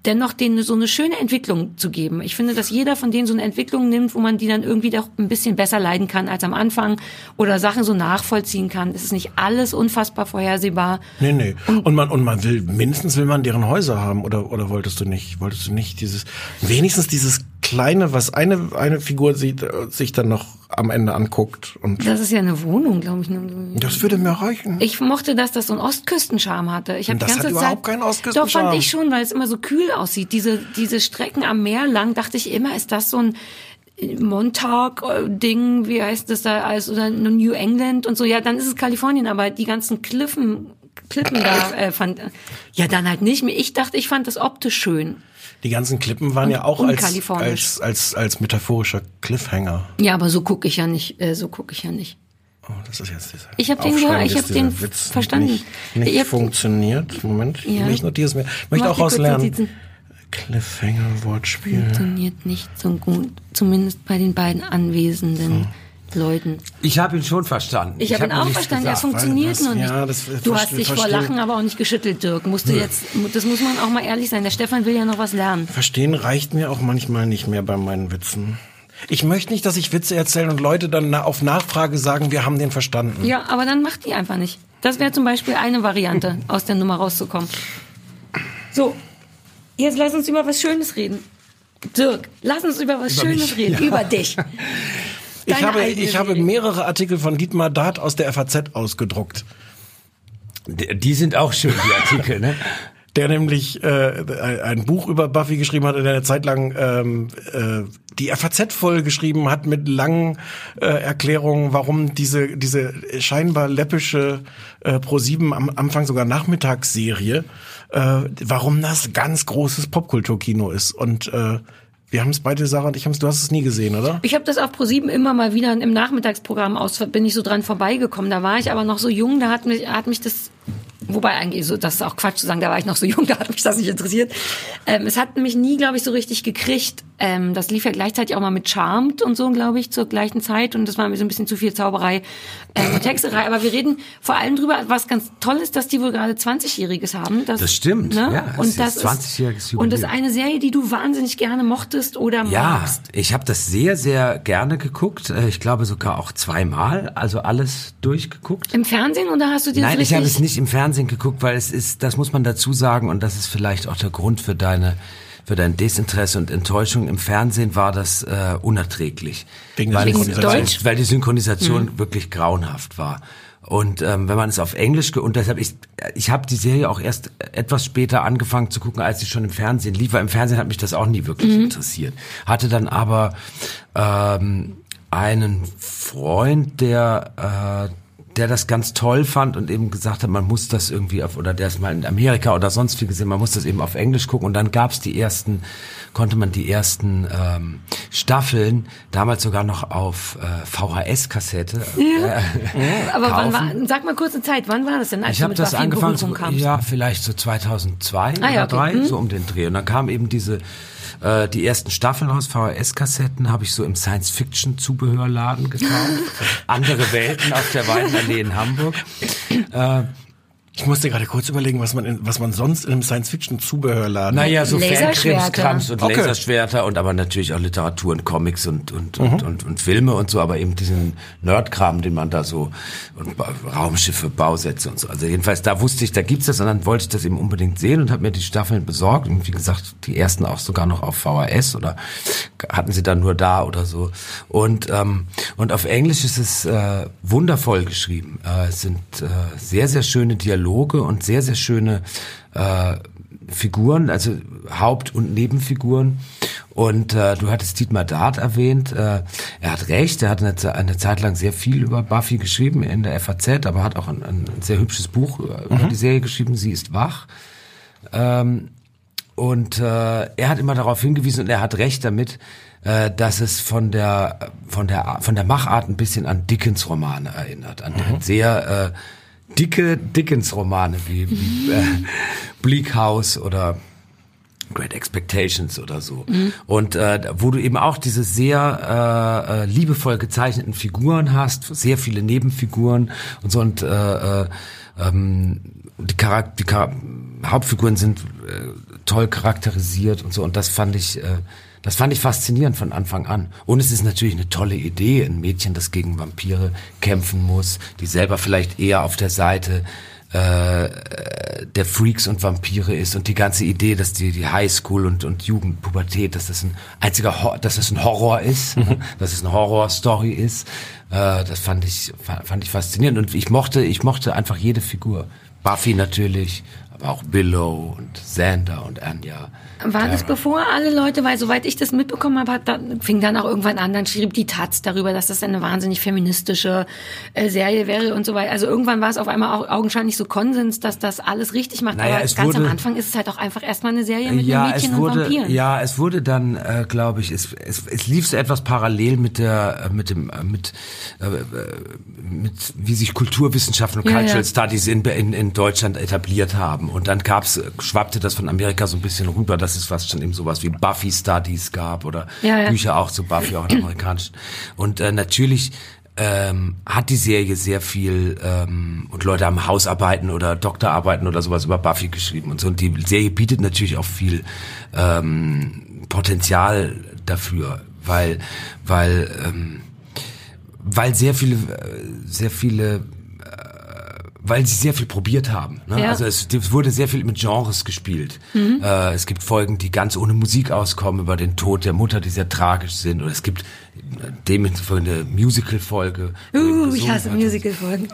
dennoch denen so eine schöne Entwicklung zu geben. Ich finde, dass jeder von denen so eine Entwicklung nimmt, wo man die dann irgendwie doch ein bisschen besser leiden kann als am Anfang oder Sachen so nachvollziehen kann. Es ist nicht alles unfassbar vorhersehbar. Nee, nee. Und, man, und man will, mindestens will man deren Häuser haben, oder, oder wolltest du nicht? Wolltest du nicht dieses, wenigstens dieses kleine, was eine, eine Figur sieht, sich dann noch am Ende anguckt und Das ist ja eine Wohnung, glaube ich. das würde mir reichen. Ich mochte, dass das so einen Ostküstenscharme hatte. Ich habe die ganze hat Zeit überhaupt keinen Doch Ostküstenscharme. fand ich schon, weil es immer so kühl aussieht. Diese diese Strecken am Meer lang dachte ich immer, ist das so ein Montauk-Ding, wie heißt das da alles, oder New England und so. Ja, dann ist es Kalifornien, aber die ganzen Klippen, Klippen da äh, fand, ja dann halt nicht mehr. Ich dachte, ich fand das optisch schön. Die ganzen Klippen waren ja auch als, als, als, als metaphorischer Cliffhanger. Ja, aber so gucke ich ja nicht, äh, so gucke ich ja nicht. Oh, das ist jetzt dieser Ich hab den gehört, ich hab den Witz verstanden. Nicht, nicht funktioniert. Moment, Ja. ich notiere es mir. Ich möchte auch dir kurz auslernen. Notizen. Cliffhanger, Wortspiel. Funktioniert nicht so gut, zumindest bei den beiden anwesenden Leuten. Ich habe ihn schon verstanden. Ich habe ihn hab auch verstanden, er gesagt. funktioniert was- nur nicht. ja, das- du hast dich vor. Lachen aber auch nicht geschüttelt, Dirk. Musst du jetzt, das muss man auch mal ehrlich sein. Der Stefan will ja noch was lernen. Verstehen reicht mir auch manchmal nicht mehr bei meinen Witzen. Ich möchte nicht, dass ich Witze erzähle und Leute dann auf Nachfrage sagen, wir haben den verstanden. Ja, aber dann macht die einfach nicht. Das wäre zum Beispiel eine Variante, aus der Nummer rauszukommen. So, jetzt lass uns über was Schönes reden. Dirk, lass uns über was Schönes reden. Über dich. Ich habe, ich habe mehrere Artikel von Dietmar Dart aus der FAZ ausgedruckt. Die, sind auch schön, die Artikel, ne? der nämlich äh, ein Buch über Buffy geschrieben hat, der eine Zeit lang ähm, äh, die FAZ voll geschrieben hat mit langen äh, Erklärungen, warum diese diese scheinbar läppische äh, Pro7 am Anfang sogar Nachmittagsserie, äh, warum das ganz großes Popkulturkino ist und äh, wir haben es beide, Sarah und ich haben es, du hast es nie gesehen, oder? Ich habe das auf ProSieben immer mal wieder im Nachmittagsprogramm aus, bin ich so dran vorbeigekommen. Da war ich aber noch so jung, da hat mich, hat mich das, wobei eigentlich so, das ist auch Quatsch zu sagen, da war ich noch so jung, da hat mich das nicht interessiert. Ähm, es hat mich nie, glaube ich, so richtig gekriegt. Ähm, das lief ja gleichzeitig auch mal mit Charmed und so, glaube ich, zur gleichen Zeit und das war mir so ein bisschen zu viel Zauberei ähm, und Texterei. Aber wir reden vor allem drüber, was ganz toll ist, dass die wohl gerade 20-Jähriges haben. Das, Das stimmt, ja, es und ist das 20-jähriges Und das ist eine Serie, die du wahnsinnig gerne mochtest oder Ja, magst. ich habe das sehr, sehr gerne geguckt. Äh, Ich glaube sogar auch zweimal, also alles durchgeguckt. Im Fernsehen oder hast du dir Nein, ich habe es nicht im Fernsehen geguckt, weil es ist, das muss man dazu sagen, und das ist vielleicht auch der Grund für deine, für dein Desinteresse und Enttäuschung. Im Fernsehen war das äh, unerträglich, Wegen der weil, Synchronisation. Deutsch? weil die Synchronisation wirklich grauenhaft war. Und ähm, wenn man es auf Englisch und deshalb ich ich habe die Serie auch erst etwas später angefangen zu gucken, als sie schon im Fernsehen lief. Weil im Fernsehen hat mich das auch nie wirklich interessiert. Hatte dann aber ähm, einen Freund, der äh, der das ganz toll fand und eben gesagt hat, man muss das irgendwie auf, oder der ist mal in Amerika oder sonst wie gesehen, man muss das eben auf Englisch gucken und dann gab's die ersten, konnte man die ersten ähm, Staffeln, damals sogar noch auf äh, VHS-Kassette. Äh, Aber wann war, kaufen. sag mal kurze Zeit, wann war das denn, als ich habe das angefangen, so, ja, vielleicht so 2002 Ah, ja, oder okay. drei, Hm. so um den Dreh. Und dann kamen eben diese äh, die ersten Staffeln aus VHS-Kassetten, habe ich so im Science-Fiction-Zubehörladen gekauft. Andere Welten auf der Weidenallee in Hamburg. Äh, Ich musste gerade kurz überlegen, was man in, was man sonst in einem Science-Fiction-Zubehörladen Naja, so Laserschwerter. Fankrimskrams und Okay. Laserschwerter und aber natürlich auch Literatur und Comics und und, und, und und Filme und so, aber eben diesen Nerdkram, den man da so und Raumschiffe, Bausätze und so. Also jedenfalls da wusste ich, da gibt's das und dann wollte ich das eben unbedingt sehen und habe mir die Staffeln besorgt und wie gesagt, die ersten auch sogar noch auf VHS oder hatten sie dann nur da oder so. Und ähm, und auf Englisch ist es äh, wundervoll geschrieben. Äh, es sind äh, sehr sehr schöne Dialoge und sehr sehr schöne äh, Figuren, also Haupt- und Nebenfiguren. Und äh, du hattest Dietmar Dart erwähnt. Äh, er hat recht, er hat eine, eine Zeit lang sehr viel über Buffy geschrieben in der FAZ, aber hat auch ein, ein sehr hübsches Buch über die Serie geschrieben, Sie ist wach. Ähm, und äh, er hat immer darauf hingewiesen und er hat recht damit, äh, dass es von der von der von der Machart ein bisschen an Dickens Romane erinnert, an sehr äh, dicke Dickens Romane wie, wie äh, Bleak House oder Great Expectations oder so. Und äh, wo du eben auch diese sehr äh, äh, liebevoll gezeichneten Figuren hast, sehr viele Nebenfiguren und so. Und äh, äh, ähm, die, Charak die Char Hauptfiguren sind äh, toll charakterisiert und so. Und das fand ich äh, das fand ich faszinierend von Anfang an. Und es ist natürlich eine tolle Idee, ein Mädchen, das gegen Vampire kämpfen muss, die selber vielleicht eher auf der Seite äh, der Freaks und Vampire ist und die ganze Idee, dass die, die Highschool und, und Jugendpubertät, dass das ein einziger, Hor dass das ein Horror ist, dass es eine Horror-Story ist, äh, das fand ich, fa- fand ich faszinierend und ich mochte, ich mochte einfach jede Figur. Buffy natürlich, aber auch Willow und Xander und Anya. War das bevor alle Leute, weil soweit ich das mitbekommen habe, dann, fing dann auch irgendwann an, dann schrieb die Taz darüber, dass das eine wahnsinnig feministische äh, Serie wäre und so weiter. Also irgendwann war es auf einmal auch augenscheinlich so Konsens, dass das alles richtig macht. Naja, Aber ganz am wurde- Anfang ist es halt auch einfach erstmal eine Serie mit ja, Mädchen wurde, und Vampiren. Ja, es wurde dann, äh, glaube ich, es, es, es lief so etwas parallel mit der, äh, mit dem, äh, mit, äh, äh, mit wie sich Kulturwissenschaften und Ja, Cultural ja. Studies in, in, in Deutschland etabliert haben. Und dann gab's, schwappte das von Amerika so ein bisschen rüber, dass es fast schon eben sowas wie Buffy Studies gab oder Ja, ja. Bücher auch zu Buffy, auch in amerikanischen. Und äh, natürlich ähm, hat die Serie sehr viel ähm, und Leute am Hausarbeiten oder Doktorarbeiten oder sowas über Buffy geschrieben und so. Und die Serie bietet natürlich auch viel ähm, Potenzial dafür, weil weil ähm, weil sehr viele äh, sehr viele weil sie sehr viel probiert haben. Ne? Ja. Also es, es wurde sehr viel mit Genres gespielt. Äh, es gibt Folgen, die ganz ohne Musik auskommen, über den Tod der Mutter, die sehr tragisch sind. Oder es gibt äh, dementsprechend eine Musical-Folge. Uh, ich hasse. Musical-Folgen.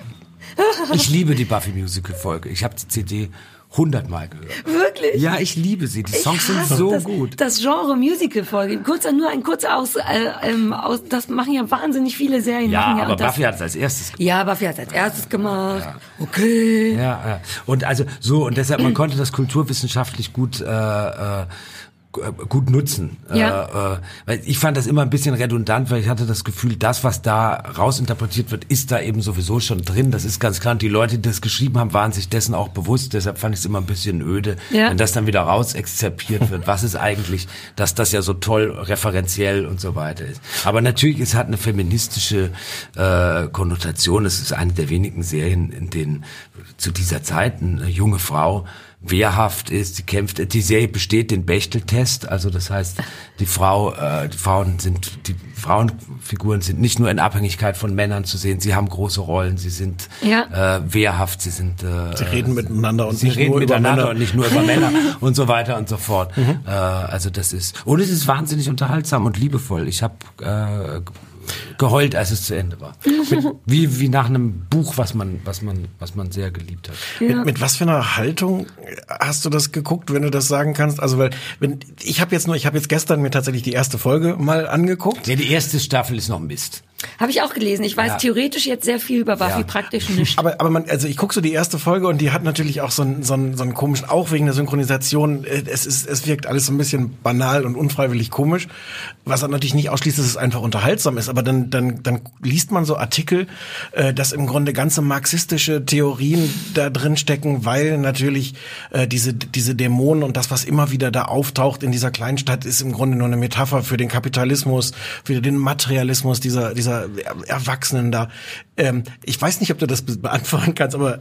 Ich liebe die Buffy Musical-Folge. Ich habe die CD hundertmal gehört. Wirklich? Ja, ich liebe sie. Die Songs sind so das, gut. Das Genre Musical-Folge. Kurzer, nur ein kurzer aus, äh, ähm, aus, das machen ja wahnsinnig viele Serien. Ja, ja aber Buffy hat es als erstes gemacht. Ja, Buffy hat als erstes gemacht. Okay. Ja, ja. Und also so und deshalb man konnte das kulturwissenschaftlich gut äh, äh, gut nutzen. Ja. Äh, äh, weil ich fand das immer ein bisschen redundant, weil ich hatte das Gefühl, das, was da rausinterpretiert wird, ist da eben sowieso schon drin. Das ist ganz klar. Und die Leute, die das geschrieben haben, waren sich dessen auch bewusst. Deshalb fand ich es immer ein bisschen öde, Ja. wenn das dann wieder rausexzerpiert wird. Was ist eigentlich, dass das ja so toll referenziell und so weiter ist. Aber natürlich, es hat eine feministische äh, Konnotation. Es ist eine der wenigen Serien, in denen zu dieser Zeit eine junge Frau wehrhaft ist, sie kämpft. Die Serie besteht den Bechtel-Test, also das heißt, die Frau, äh, die Frauen sind, die Frauenfiguren sind nicht nur in Abhängigkeit von Männern zu sehen, sie haben große Rollen, sie sind Ja. äh, wehrhaft, sie sind, äh, Sie reden miteinander und sie nicht reden nur über miteinander Männer. und nicht nur über Männer und so weiter und so fort. Mhm. Äh, also das ist und es ist wahnsinnig unterhaltsam und liebevoll. Ich habe äh, geheult, als es zu Ende war. Mit, wie wie nach einem Buch, was man was man was man sehr geliebt hat. Mit, mit was für einer Haltung hast du das geguckt, wenn du das sagen kannst? Also weil wenn ich habe jetzt nur, ich habe jetzt gestern mir tatsächlich die erste Folge mal angeguckt. Ja, die erste Staffel ist noch Mist. Habe ich auch gelesen. Ich weiß Ja. theoretisch jetzt sehr viel über Buffy, Ja. praktisch nicht. Aber, aber man, also ich guck so die erste Folge und die hat natürlich auch so einen, so einen, so einen komischen, auch wegen der Synchronisation, äh, es ist, es wirkt alles so ein bisschen banal und unfreiwillig komisch, was natürlich nicht ausschließt, dass es einfach unterhaltsam ist. Aber dann, dann, dann liest man so Artikel, äh, dass im Grunde ganze marxistische Theorien da drin stecken, weil natürlich äh, diese, diese Dämonen und das, was immer wieder da auftaucht in dieser Kleinstadt, ist im Grunde nur eine Metapher für den Kapitalismus, für den Materialismus dieser, dieser Erwachsenen da. Ähm, ich weiß nicht, ob du das be- beantworten kannst, aber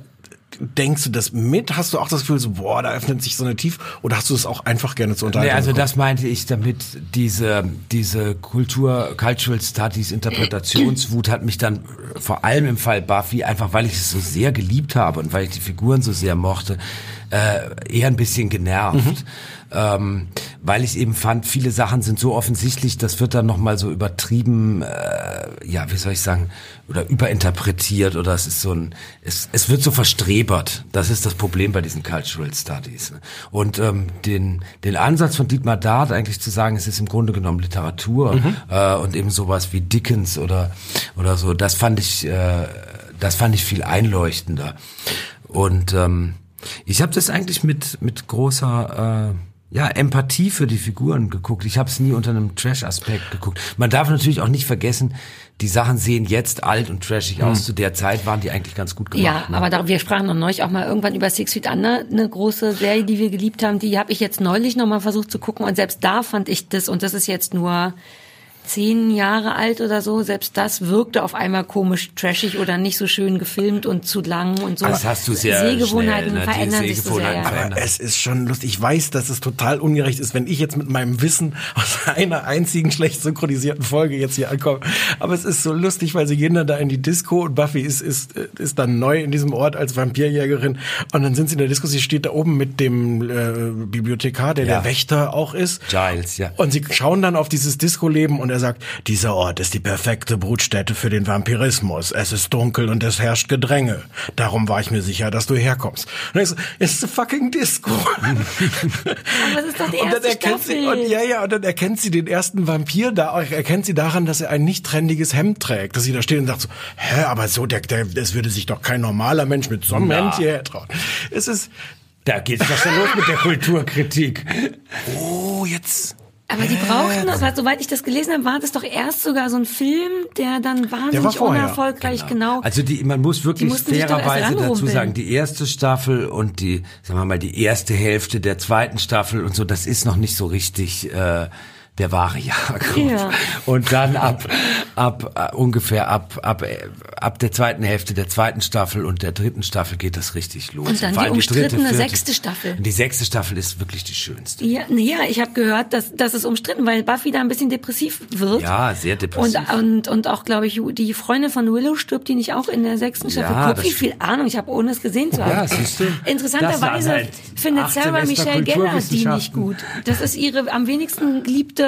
denkst du das mit? Hast du auch das Gefühl, so, boah, da öffnet sich so eine Tief? Oder hast du es auch einfach gerne zu Nee, unterhalten? also das meinte ich damit, diese, diese Kultur, Cultural Studies, Interpretationswut hat mich dann vor allem im Fall Buffy, einfach weil ich es so sehr geliebt habe und weil ich die Figuren so sehr mochte, äh, eher ein bisschen genervt. Ähm, weil ich eben fand, viele Sachen sind so offensichtlich, das wird dann nochmal so übertrieben, äh, ja, wie soll ich sagen, oder überinterpretiert oder es ist so ein, es, es wird so verstrebert. Das ist das Problem bei diesen Cultural Studies. ne? Und ähm, den, den Ansatz von Dietmar Dart eigentlich zu sagen, es ist im Grunde genommen Literatur äh, und eben sowas wie Dickens oder, oder so, das fand ich, äh, das fand ich viel einleuchtender. Und ähm, ich habe das eigentlich mit, mit großer... Äh, ja, Empathie für die Figuren geguckt. Ich habe es nie unter einem Trash-Aspekt geguckt. Man darf natürlich auch nicht vergessen, die Sachen sehen jetzt alt und trashig aus. Zu der Zeit waren die eigentlich ganz gut gemacht. Ja, ne? aber da, wir sprachen noch neulich auch mal irgendwann über Six Feet Under, eine große Serie, die wir geliebt haben. Die habe ich jetzt neulich noch mal versucht zu gucken und selbst da fand ich das, und das ist jetzt nur zehn Jahre alt oder so, selbst das wirkte auf einmal komisch trashig oder nicht so schön gefilmt und zu lang und so. Das hast du sehr Sehgewohnheiten schnell, ne? Verändern sich so sehr. Aber es ist schon lustig. Ich weiß, dass es total ungerecht ist, wenn ich jetzt mit meinem Wissen aus einer einzigen schlecht synchronisierten Folge jetzt hier ankomme. Aber es ist so lustig, weil sie gehen dann da in die Disco und Buffy ist, ist, ist dann neu in diesem Ort als Vampirjägerin. Und dann sind sie in der Disco, sie steht da oben mit dem äh, Bibliothekar, der Ja. der Wächter auch ist. Giles, ja. Und sie schauen dann auf dieses Disco-Leben und er sagt, dieser Ort ist die perfekte Brutstätte für den Vampirismus. Es ist dunkel und es herrscht Gedränge. Darum war ich mir sicher, dass du herkommst. Und ich so, it's a fucking Disco. Aber es ist doch die und dann erste erkennt Staffel. sie, und ja, ja, und dann erkennt sie den ersten Vampir da, erkennt sie daran, dass er ein nicht trendiges Hemd trägt. Dass sie da steht und sagt so, hä, aber so, der, der, das würde sich doch kein normaler Mensch mit so einem Na. Hemd hierher trauen. Es ist, Da geht's doch schon los mit der Kulturkritik. oh, jetzt, Aber die brauchten das, weil soweit ich das gelesen habe, war das doch erst sogar so ein Film, der dann wahnsinnig vorher. unerfolgreich genau. Also die, man muss wirklich fairerweise dazu sagen, die erste Staffel und die, sagen wir mal, die erste Hälfte der zweiten Staffel und so, das ist noch nicht so richtig, äh, der wahre Jahrgrund. Ja. Und dann ab, ab äh, ungefähr ab, ab, äh, ab der zweiten Hälfte der zweiten Staffel und der dritten Staffel geht das richtig los. Und dann vor die umstrittene vierte- sechste Staffel. Und die sechste Staffel ist wirklich die schönste. Ja, ja ich habe gehört, dass das ist umstritten, weil Buffy da ein bisschen depressiv wird. Ja, sehr depressiv. Und, und, und auch, glaube ich, die Freundin von Willow stirbt die nicht auch in der sechsten Staffel. Ja, Guck, wie viel Ahnung ich habe, ohne es gesehen zu haben. Ja, siehst du. Interessanterweise halt findet Sarah Michelle Gellar die nicht gut. Das ist ihre am wenigsten geliebte,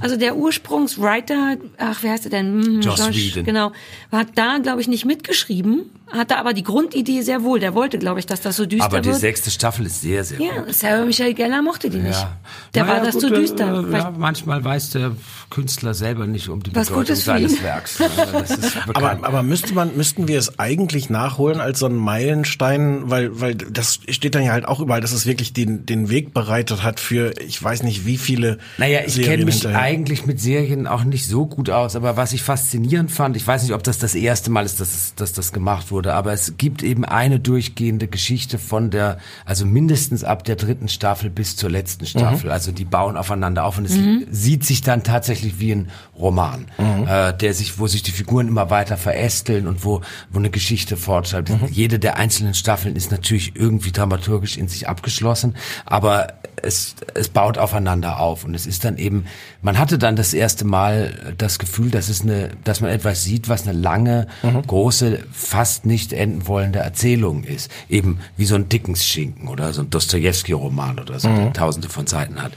also der Ursprungswriter, ach, wer heißt er denn? Hm, Joss Whedon. Genau. Hat da, glaube ich, nicht mitgeschrieben, hatte aber die Grundidee sehr wohl. Der wollte, glaube ich, dass das so düster Aber die wird. sechste Staffel ist sehr, sehr gut. Ja, Sarah Michelle Gellar mochte die nicht. Ja. Der Naja, war das gut, zu äh, düster. Äh, ja, manchmal weiß der Künstler selber nicht um die Was Bedeutung seines Werks. ne? Aber, aber müsste man, müssten wir es eigentlich nachholen als so ein Meilenstein, weil, weil das steht dann ja halt auch überall, dass es wirklich den, den Weg bereitet hat für, ich weiß nicht wie viele. Naja, ich kenne mich hinterher. eigentlich mit Serien auch nicht so gut aus, aber was ich faszinierend fand, ich weiß nicht, ob das das erste Mal ist, dass, dass das gemacht wurde, aber es gibt eben eine durchgehende Geschichte von der, also mindestens ab der dritten Staffel bis zur letzten Staffel. Also die bauen aufeinander auf und es sieht sich dann tatsächlich wie ein Roman, äh, der sich, wo sich die Figuren immer weiter verästeln und wo, wo eine Geschichte fortschreibt. Jede der einzelnen Staffeln ist natürlich irgendwie dramaturgisch in sich abgeschlossen, aber es, es baut aufeinander auf. Und es ist dann eben, man hatte dann das erste Mal das Gefühl, dass es eine, dass man etwas sieht, was eine lange, große, fast nicht enden wollende Erzählung ist. Eben wie so ein Dickens-Schinken oder so ein Dostoevsky-Roman oder so, der tausende von Seiten hat.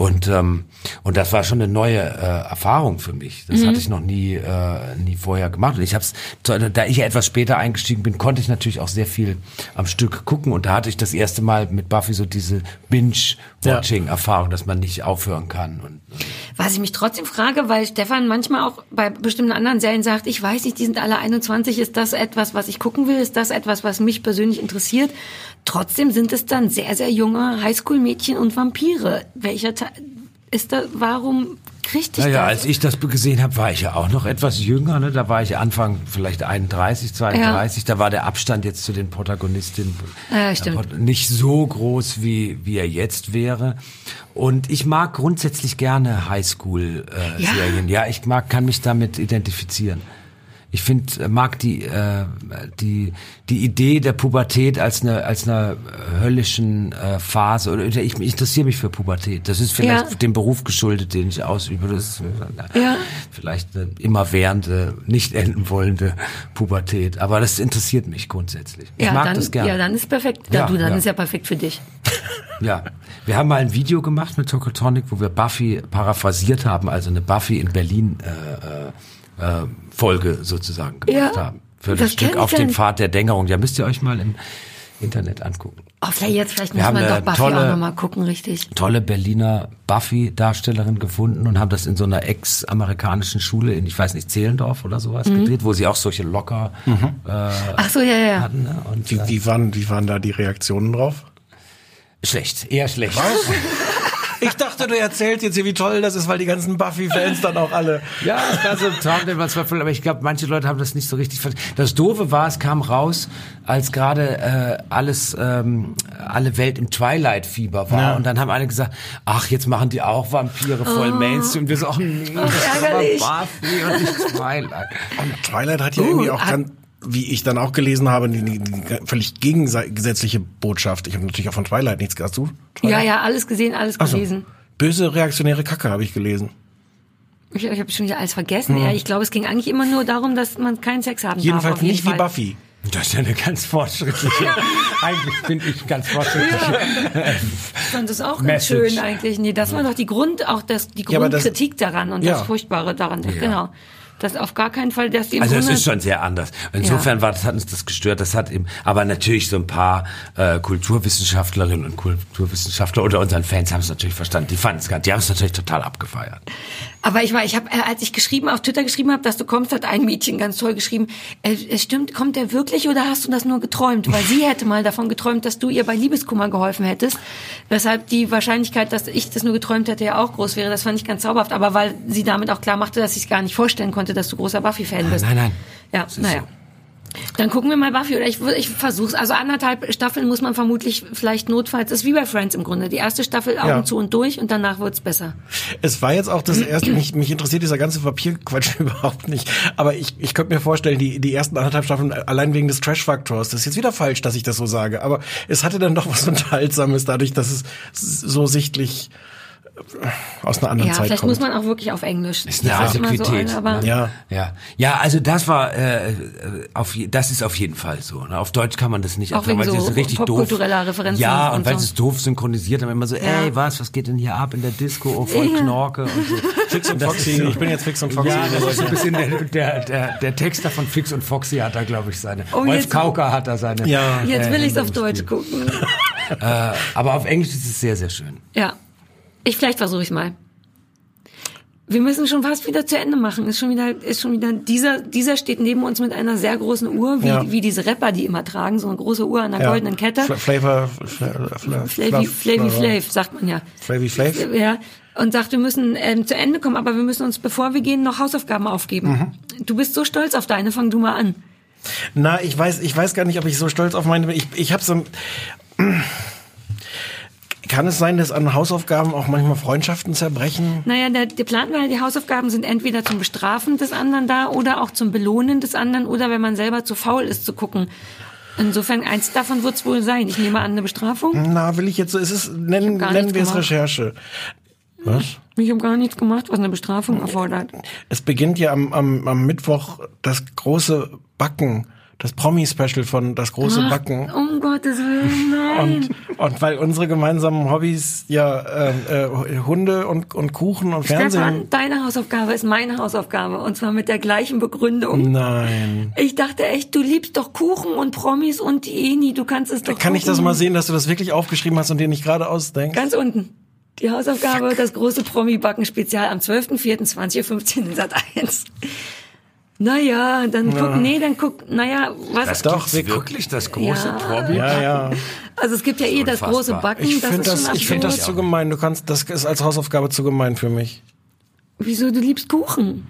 Und, ähm, und das war schon eine neue äh, Erfahrung für mich. Das hatte ich noch nie, äh, nie vorher gemacht. Und ich habe es, da ich ja etwas später eingestiegen bin, konnte ich natürlich auch sehr viel am Stück gucken. Und da hatte ich das erste Mal mit Buffy so diese Binge-Watching-Erfahrung, dass man nicht aufhören kann. Und, und Was ich mich trotzdem frage, weil Stefan manchmal auch bei bestimmten anderen Serien sagt, ich weiß nicht, die sind alle 21, ist das etwas, was ich gucken will, ist das etwas, was mich persönlich interessiert? Trotzdem sind es dann sehr, sehr junge Highschool-Mädchen und Vampire. Welcher Teil ist da, warum kriegt dich Naja, das? als ich das gesehen habe, war ich ja auch noch etwas jünger. Ne? Da war ich Anfang vielleicht 31, 32. Da war der Abstand jetzt zu den Protagonistinnen Ja, äh, nicht so groß, wie, wie er jetzt wäre. Und ich mag grundsätzlich gerne Highschool-Serien. ja? ich mag, kann mich damit identifizieren. Ich finde, mag die, äh, die, die Idee der Pubertät als eine, als eine höllischen äh, Phase, oder ich, ich interessiere mich für Pubertät. Das ist vielleicht Ja. dem Beruf geschuldet, den ich ausübe. Das ist äh, Ja. vielleicht eine immerwährende, nicht enden wollende Pubertät. Aber das interessiert mich grundsätzlich. Ich ja, mag dann, das gerne. Ja, dann ist perfekt. Ja, du, dann ist ja perfekt für dich. Ja, wir haben mal ein Video gemacht mit Tokotronic, wo wir Buffy paraphrasiert haben, also eine Buffy in Berlin äh, äh, Folge sozusagen gemacht Ja, haben. Für das das Stück auf dem. Pfad der Dämmerung. Ja, müsst ihr euch mal im Internet angucken. Oh, vielleicht jetzt, vielleicht Wir muss man doch Buffy tolle- auch nochmal gucken, richtig. Tolle Berliner Buffy-Darstellerin gefunden und haben das in so einer ex-amerikanischen Schule in, ich weiß nicht, Zehlendorf oder sowas Mhm. gedreht, wo sie auch solche locker äh, Ach so, ja, ja. hatten. Ne? Und, Wie, äh, wie, waren, wie waren da die Reaktionen drauf? schlecht, eher schlecht. Ich dachte, du erzählst jetzt hier, wie toll das ist, weil die ganzen Buffy-Fans dann auch alle. Ja, es war so ein Traum, den man zwar voll, aber ich glaube, manche Leute haben das nicht so richtig verstanden. Das Doofe war, es kam raus, als gerade äh, alles, ähm, alle Welt im Twilight-Fieber war. Ja. Und dann haben alle gesagt, ach, jetzt machen die auch Vampire voll Mainstream. Und wir so, ach nee, das ist aber ärgerlich. Buffy und nicht Twilight. Twilight hat ja Uh, irgendwie auch ganz, wie ich dann auch gelesen habe, die, die, die völlig gegensätzliche Botschaft. Ich habe natürlich auch von Twilight nichts gehört. Du? Twilight? Ja, ja, alles gesehen, alles Ach so. gelesen. Böse reaktionäre Kacke habe ich gelesen. Ich, ich habe schon wieder alles vergessen. Ja, ich glaube, es ging eigentlich immer nur darum, dass man keinen Sex haben Jedenfalls darf. auf jeden nicht wie Fall. Buffy. Das ist ja eine ganz fortschrittliche, eigentlich finde ich ganz fortschrittliche. Ich fand das auch ganz schön eigentlich. Nee, das war doch die Grund, auch das, die Ja, aber das- Grundkritik daran und Ja. das Furchtbare daran. Genau. Das auf gar keinen Fall, dass die Also es ist schon sehr anders. Insofern war das, hat uns das gestört. Das hat eben, aber natürlich so ein paar äh, Kulturwissenschaftlerinnen und Kulturwissenschaftler unter unseren Fans haben es natürlich verstanden. Die fanden es gar, die haben es natürlich total abgefeiert. Aber ich war, ich habe, äh, als ich geschrieben auf Twitter geschrieben habe, dass du kommst, hat ein Mädchen ganz toll geschrieben. Äh, es stimmt, kommt der wirklich oder hast du das nur geträumt? Weil sie hätte mal davon geträumt, dass du ihr bei Liebeskummer geholfen hättest. Weshalb die Wahrscheinlichkeit, dass ich das nur geträumt hätte, ja auch groß wäre. Das fand ich ganz zauberhaft. Aber weil sie damit auch klar machte, dass ich es gar nicht vorstellen konnte, dass du großer Buffy-Fan bist. Nein, nein. Ja, naja. Dann gucken wir mal Buffy oder ich, ich versuch's. Also anderthalb Staffeln muss man vermutlich vielleicht notfalls, das ist wie bei Friends im Grunde. Die erste Staffel Augen Ja. zu und durch und danach wird's besser. Es war jetzt auch das erste, mich, mich interessiert dieser ganze Papierquatsch überhaupt nicht. Aber ich, ich könnte mir vorstellen, die, die ersten anderthalb Staffeln allein wegen des Trash-Faktors, das ist jetzt wieder falsch, dass ich das so sage, aber es hatte dann doch was Unterhaltsames dadurch, dass es so sichtlich aus einer anderen Ja, Zeit vielleicht kommt. muss man auch wirklich auf Englisch. Ist eine Das Antiquität. So, aber ja. Ja, ja, also das war, äh, äh, auf, das ist auf jeden Fall so. Ne? Auf Deutsch kann man das nicht Auch wegen weil so es richtig doof. popkultureller Referenzen Ja, und, und weil so. sie es doof synchronisiert haben, immer so, Ja. ey, was, was geht denn hier ab in der Disco? Oh, voll Ja. Knorke und so. Fix und Foxy, ich bin jetzt Fix und Foxy. Ja, das ist ein bisschen der, der, der, der Texter von Fix und Foxy hat da, glaube ich, seine. Oh, Wolf Kauker hat da seine. Ja. Jetzt äh, will ich's Hände auf im Deutsch gucken. Äh, aber auf Englisch ist es sehr, sehr schön. Ja. Ich vielleicht versuche ich mal. Wir müssen schon fast wieder zu Ende machen. Ist schon wieder, ist schon wieder, dieser, dieser steht neben uns mit einer sehr großen Uhr, wie, Ja. wie diese Rapper, die immer tragen, so eine große Uhr an einer Ja. goldenen Kette. Fla- Flavor, Fla- Fla- Flavy, Flavy Flav, sagt man ja. Flavy Flav? Ja. Und sagt, wir müssen ähm, zu Ende kommen, aber wir müssen uns, bevor wir gehen, noch Hausaufgaben aufgeben. Mhm. Du bist so stolz auf deine, fang du mal an. Na, ich weiß, ich weiß gar nicht, ob ich so stolz auf meine bin. Ich, ich habe so ein. Kann es sein, dass an Hausaufgaben auch manchmal Freundschaften zerbrechen? Naja, der, der Plan war, die Hausaufgaben sind entweder zum Bestrafen des anderen da oder auch zum Belohnen des anderen oder wenn man selber zu faul ist zu gucken. Insofern, eins davon wird's wohl sein. Ich nehme an, eine Bestrafung. Na, will ich jetzt so, es ist, nennen, nennen wir es. Recherche. Was? Ich habe gar nichts gemacht, was eine Bestrafung erfordert. Es beginnt ja am, am, am Mittwoch das große Backen, das Promi-Special von das große Backen. Um Gottes Willen, nein. Und, und weil unsere gemeinsamen Hobbys ja äh, äh, Hunde und, und Kuchen und Fernsehen. Stefan, deine Hausaufgabe ist meine Hausaufgabe und zwar mit der gleichen Begründung. Nein. Ich dachte echt, du liebst doch Kuchen und Promis und die Eni, du kannst es doch Kann ich das gucken. mal sehen, dass du das wirklich aufgeschrieben hast und dir nicht gerade ausdenkst? Ganz unten. Die Hausaufgabe, das große Promi-Backen-Spezial am 12.04.2015 in Sat 1. Naja, dann guck, nee, dann guck, naja, was? doch, Gibt's wir wirklich das große Ja. Promi? Ja, ja. Also es gibt ja eh das Unfassbar. große Backen, Ich das finde ist das, schon ich finde das zu gemein. Du kannst, das ist als Hausaufgabe zu gemein für mich. Wieso, du liebst Kuchen?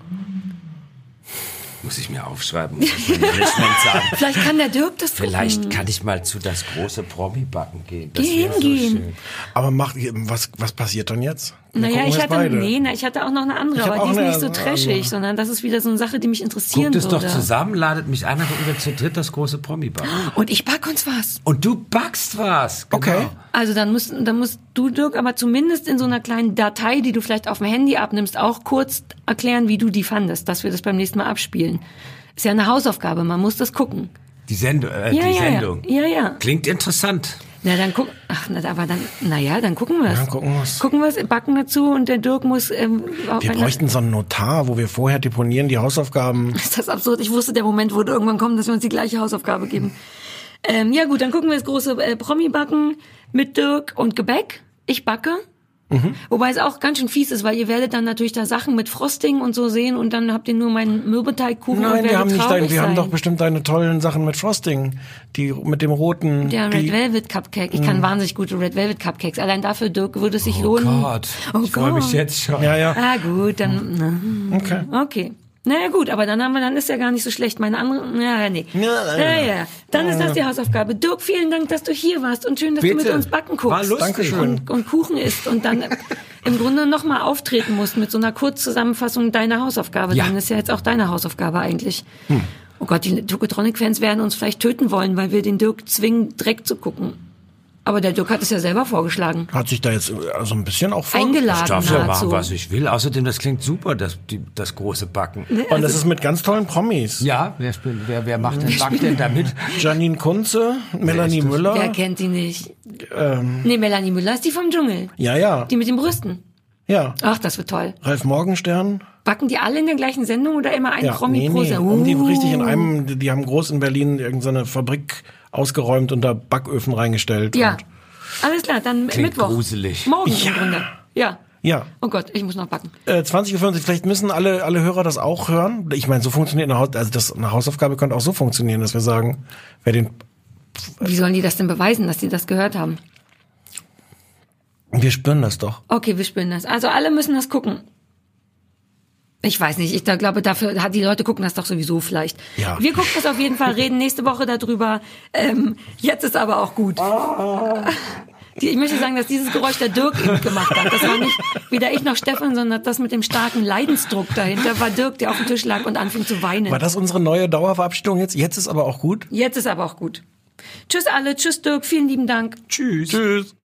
Muss ich mir aufschreiben, muss ich sagen. Vielleicht kann der Dirk das Vielleicht gucken. kann ich mal zu das große Promi-Backen gehen. Das Geh so hingehen. schön. Aber macht, was, was passiert dann jetzt? Naja, ich hatte, beide. nee, na, ich hatte auch noch eine andere, aber die ist eine nicht so andere. trashig, sondern das ist wieder so eine Sache, die mich interessieren Guckt es doch würde. zusammen, ladet mich ein, dann gucken wir zu dritt das große Promi-Backen. Und ich back uns was. Und du backst was. Genau. Okay. Also dann musst, dann musst du, Dirk, aber zumindest in so einer kleinen Datei, die du vielleicht auf dem Handy abnimmst, auch kurz erklären, wie du die fandest, dass wir das beim nächsten Mal abspielen. Ist ja eine Hausaufgabe, man muss das gucken. Die, Send äh, Ja, die ja, Sendung. ja. Ja, ja. Klingt interessant. Na, dann guck, ach, na, aber dann, naja, dann gucken wir es. Ja, gucken wir's. Gucken wir es, backen dazu und der Dirk muss, ähm, Wir bräuchten so einen Notar, wo wir vorher deponieren die Hausaufgaben. Ist das absurd? Ich wusste, der Moment würde irgendwann kommen, dass wir uns die gleiche Hausaufgabe geben. Ähm, ja gut, dann gucken wir das große äh, Promi-Backen mit Dirk und Gebäck. Ich backe. Mhm. Wobei es auch ganz schön fies ist, weil ihr werdet dann natürlich da Sachen mit Frosting und so sehen und dann habt ihr nur meinen Mürbeteigkuchen Nein, wir haben nicht dein, wir haben sein. doch bestimmt deine tollen Sachen mit Frosting. Die mit dem roten. Der Red Velvet Cupcake. Ich Mhm. kann wahnsinnig gute Red Velvet Cupcakes. Allein dafür, Dirk, würde es sich lohnen. Gott, Oh ich freue mich Gott. jetzt schon. Ja, ja. Ah gut, dann. na. Okay. Okay. Naja gut, aber dann haben wir, dann ist ja gar nicht so schlecht. Meine andere, ja, nee. Ja, Ja, ja. Dann ist das die Hausaufgabe. Dirk, vielen Dank, dass du hier warst und schön, dass du Bitte. mit uns backen guckst. War lustig. Und, und Kuchen isst und dann im Grunde nochmal auftreten musst mit so einer Kurzzusammenfassung deiner Hausaufgabe. Ja. Dann ist ja jetzt auch deine Hausaufgabe eigentlich. Oh Gott, die Tokotronic-Fans werden uns vielleicht töten wollen, weil wir den Dirk zwingen, Dreck zu gucken. Aber der Dirk hat es ja selber vorgeschlagen. Hat sich da jetzt also ein bisschen auch vor. Ich Eingeladen darf ja machen, was ich will. Außerdem, das klingt super, das, die, das große Backen. Und das ist mit ganz tollen Promis. Ja, wer, spielt, wer, wer macht denn, backt denn damit? Janine Kunze, Melanie? Müller. Wer kennt die nicht? Ähm, Nee, Melanie Müller ist die vom Dschungel. ja, ja. Die mit den Brüsten. Ja. Ach, das wird toll. Ralf Morgenstern. Backen die alle in der gleichen Sendung oder immer ein Ja, Promi nee, pro nee. Sendung? Um die Uh. richtig in einem, die, die haben groß in Berlin irgendeine Fabrik ausgeräumt und da Backöfen reingestellt. Ja. Und, Alles klar, dann Klingt Mittwoch. gruselig. Morgen im Grunde. Ja. ja. Oh Gott, ich muss noch backen. Äh, 20.50 Uhr, vielleicht müssen alle, alle Hörer das auch hören. Ich meine, so funktioniert eine, Haus also das, eine Hausaufgabe könnte auch so funktionieren, dass wir sagen, wer den, Wie sollen die das denn beweisen, dass die das gehört haben? wir spüren das doch. Okay, wir spielen das. Also alle müssen das gucken. Ich weiß nicht, ich da glaube, dafür hat die Leute gucken das doch sowieso vielleicht. Ja. Wir gucken das auf jeden Fall, reden nächste Woche darüber. Ähm, jetzt ist aber auch gut. Die, ich möchte sagen, dass dieses Geräusch der Dirk eben gemacht hat. Das war nicht weder ich noch Stefan, sondern das mit dem starken Leidensdruck dahinter war Dirk, der auf dem Tisch lag und anfing zu weinen. War das unsere neue Dauerverabschiedung jetzt? Jetzt ist aber auch gut. Jetzt ist aber auch gut. Tschüss alle, tschüss Dirk, vielen lieben Dank. Tschüss. Tschüss.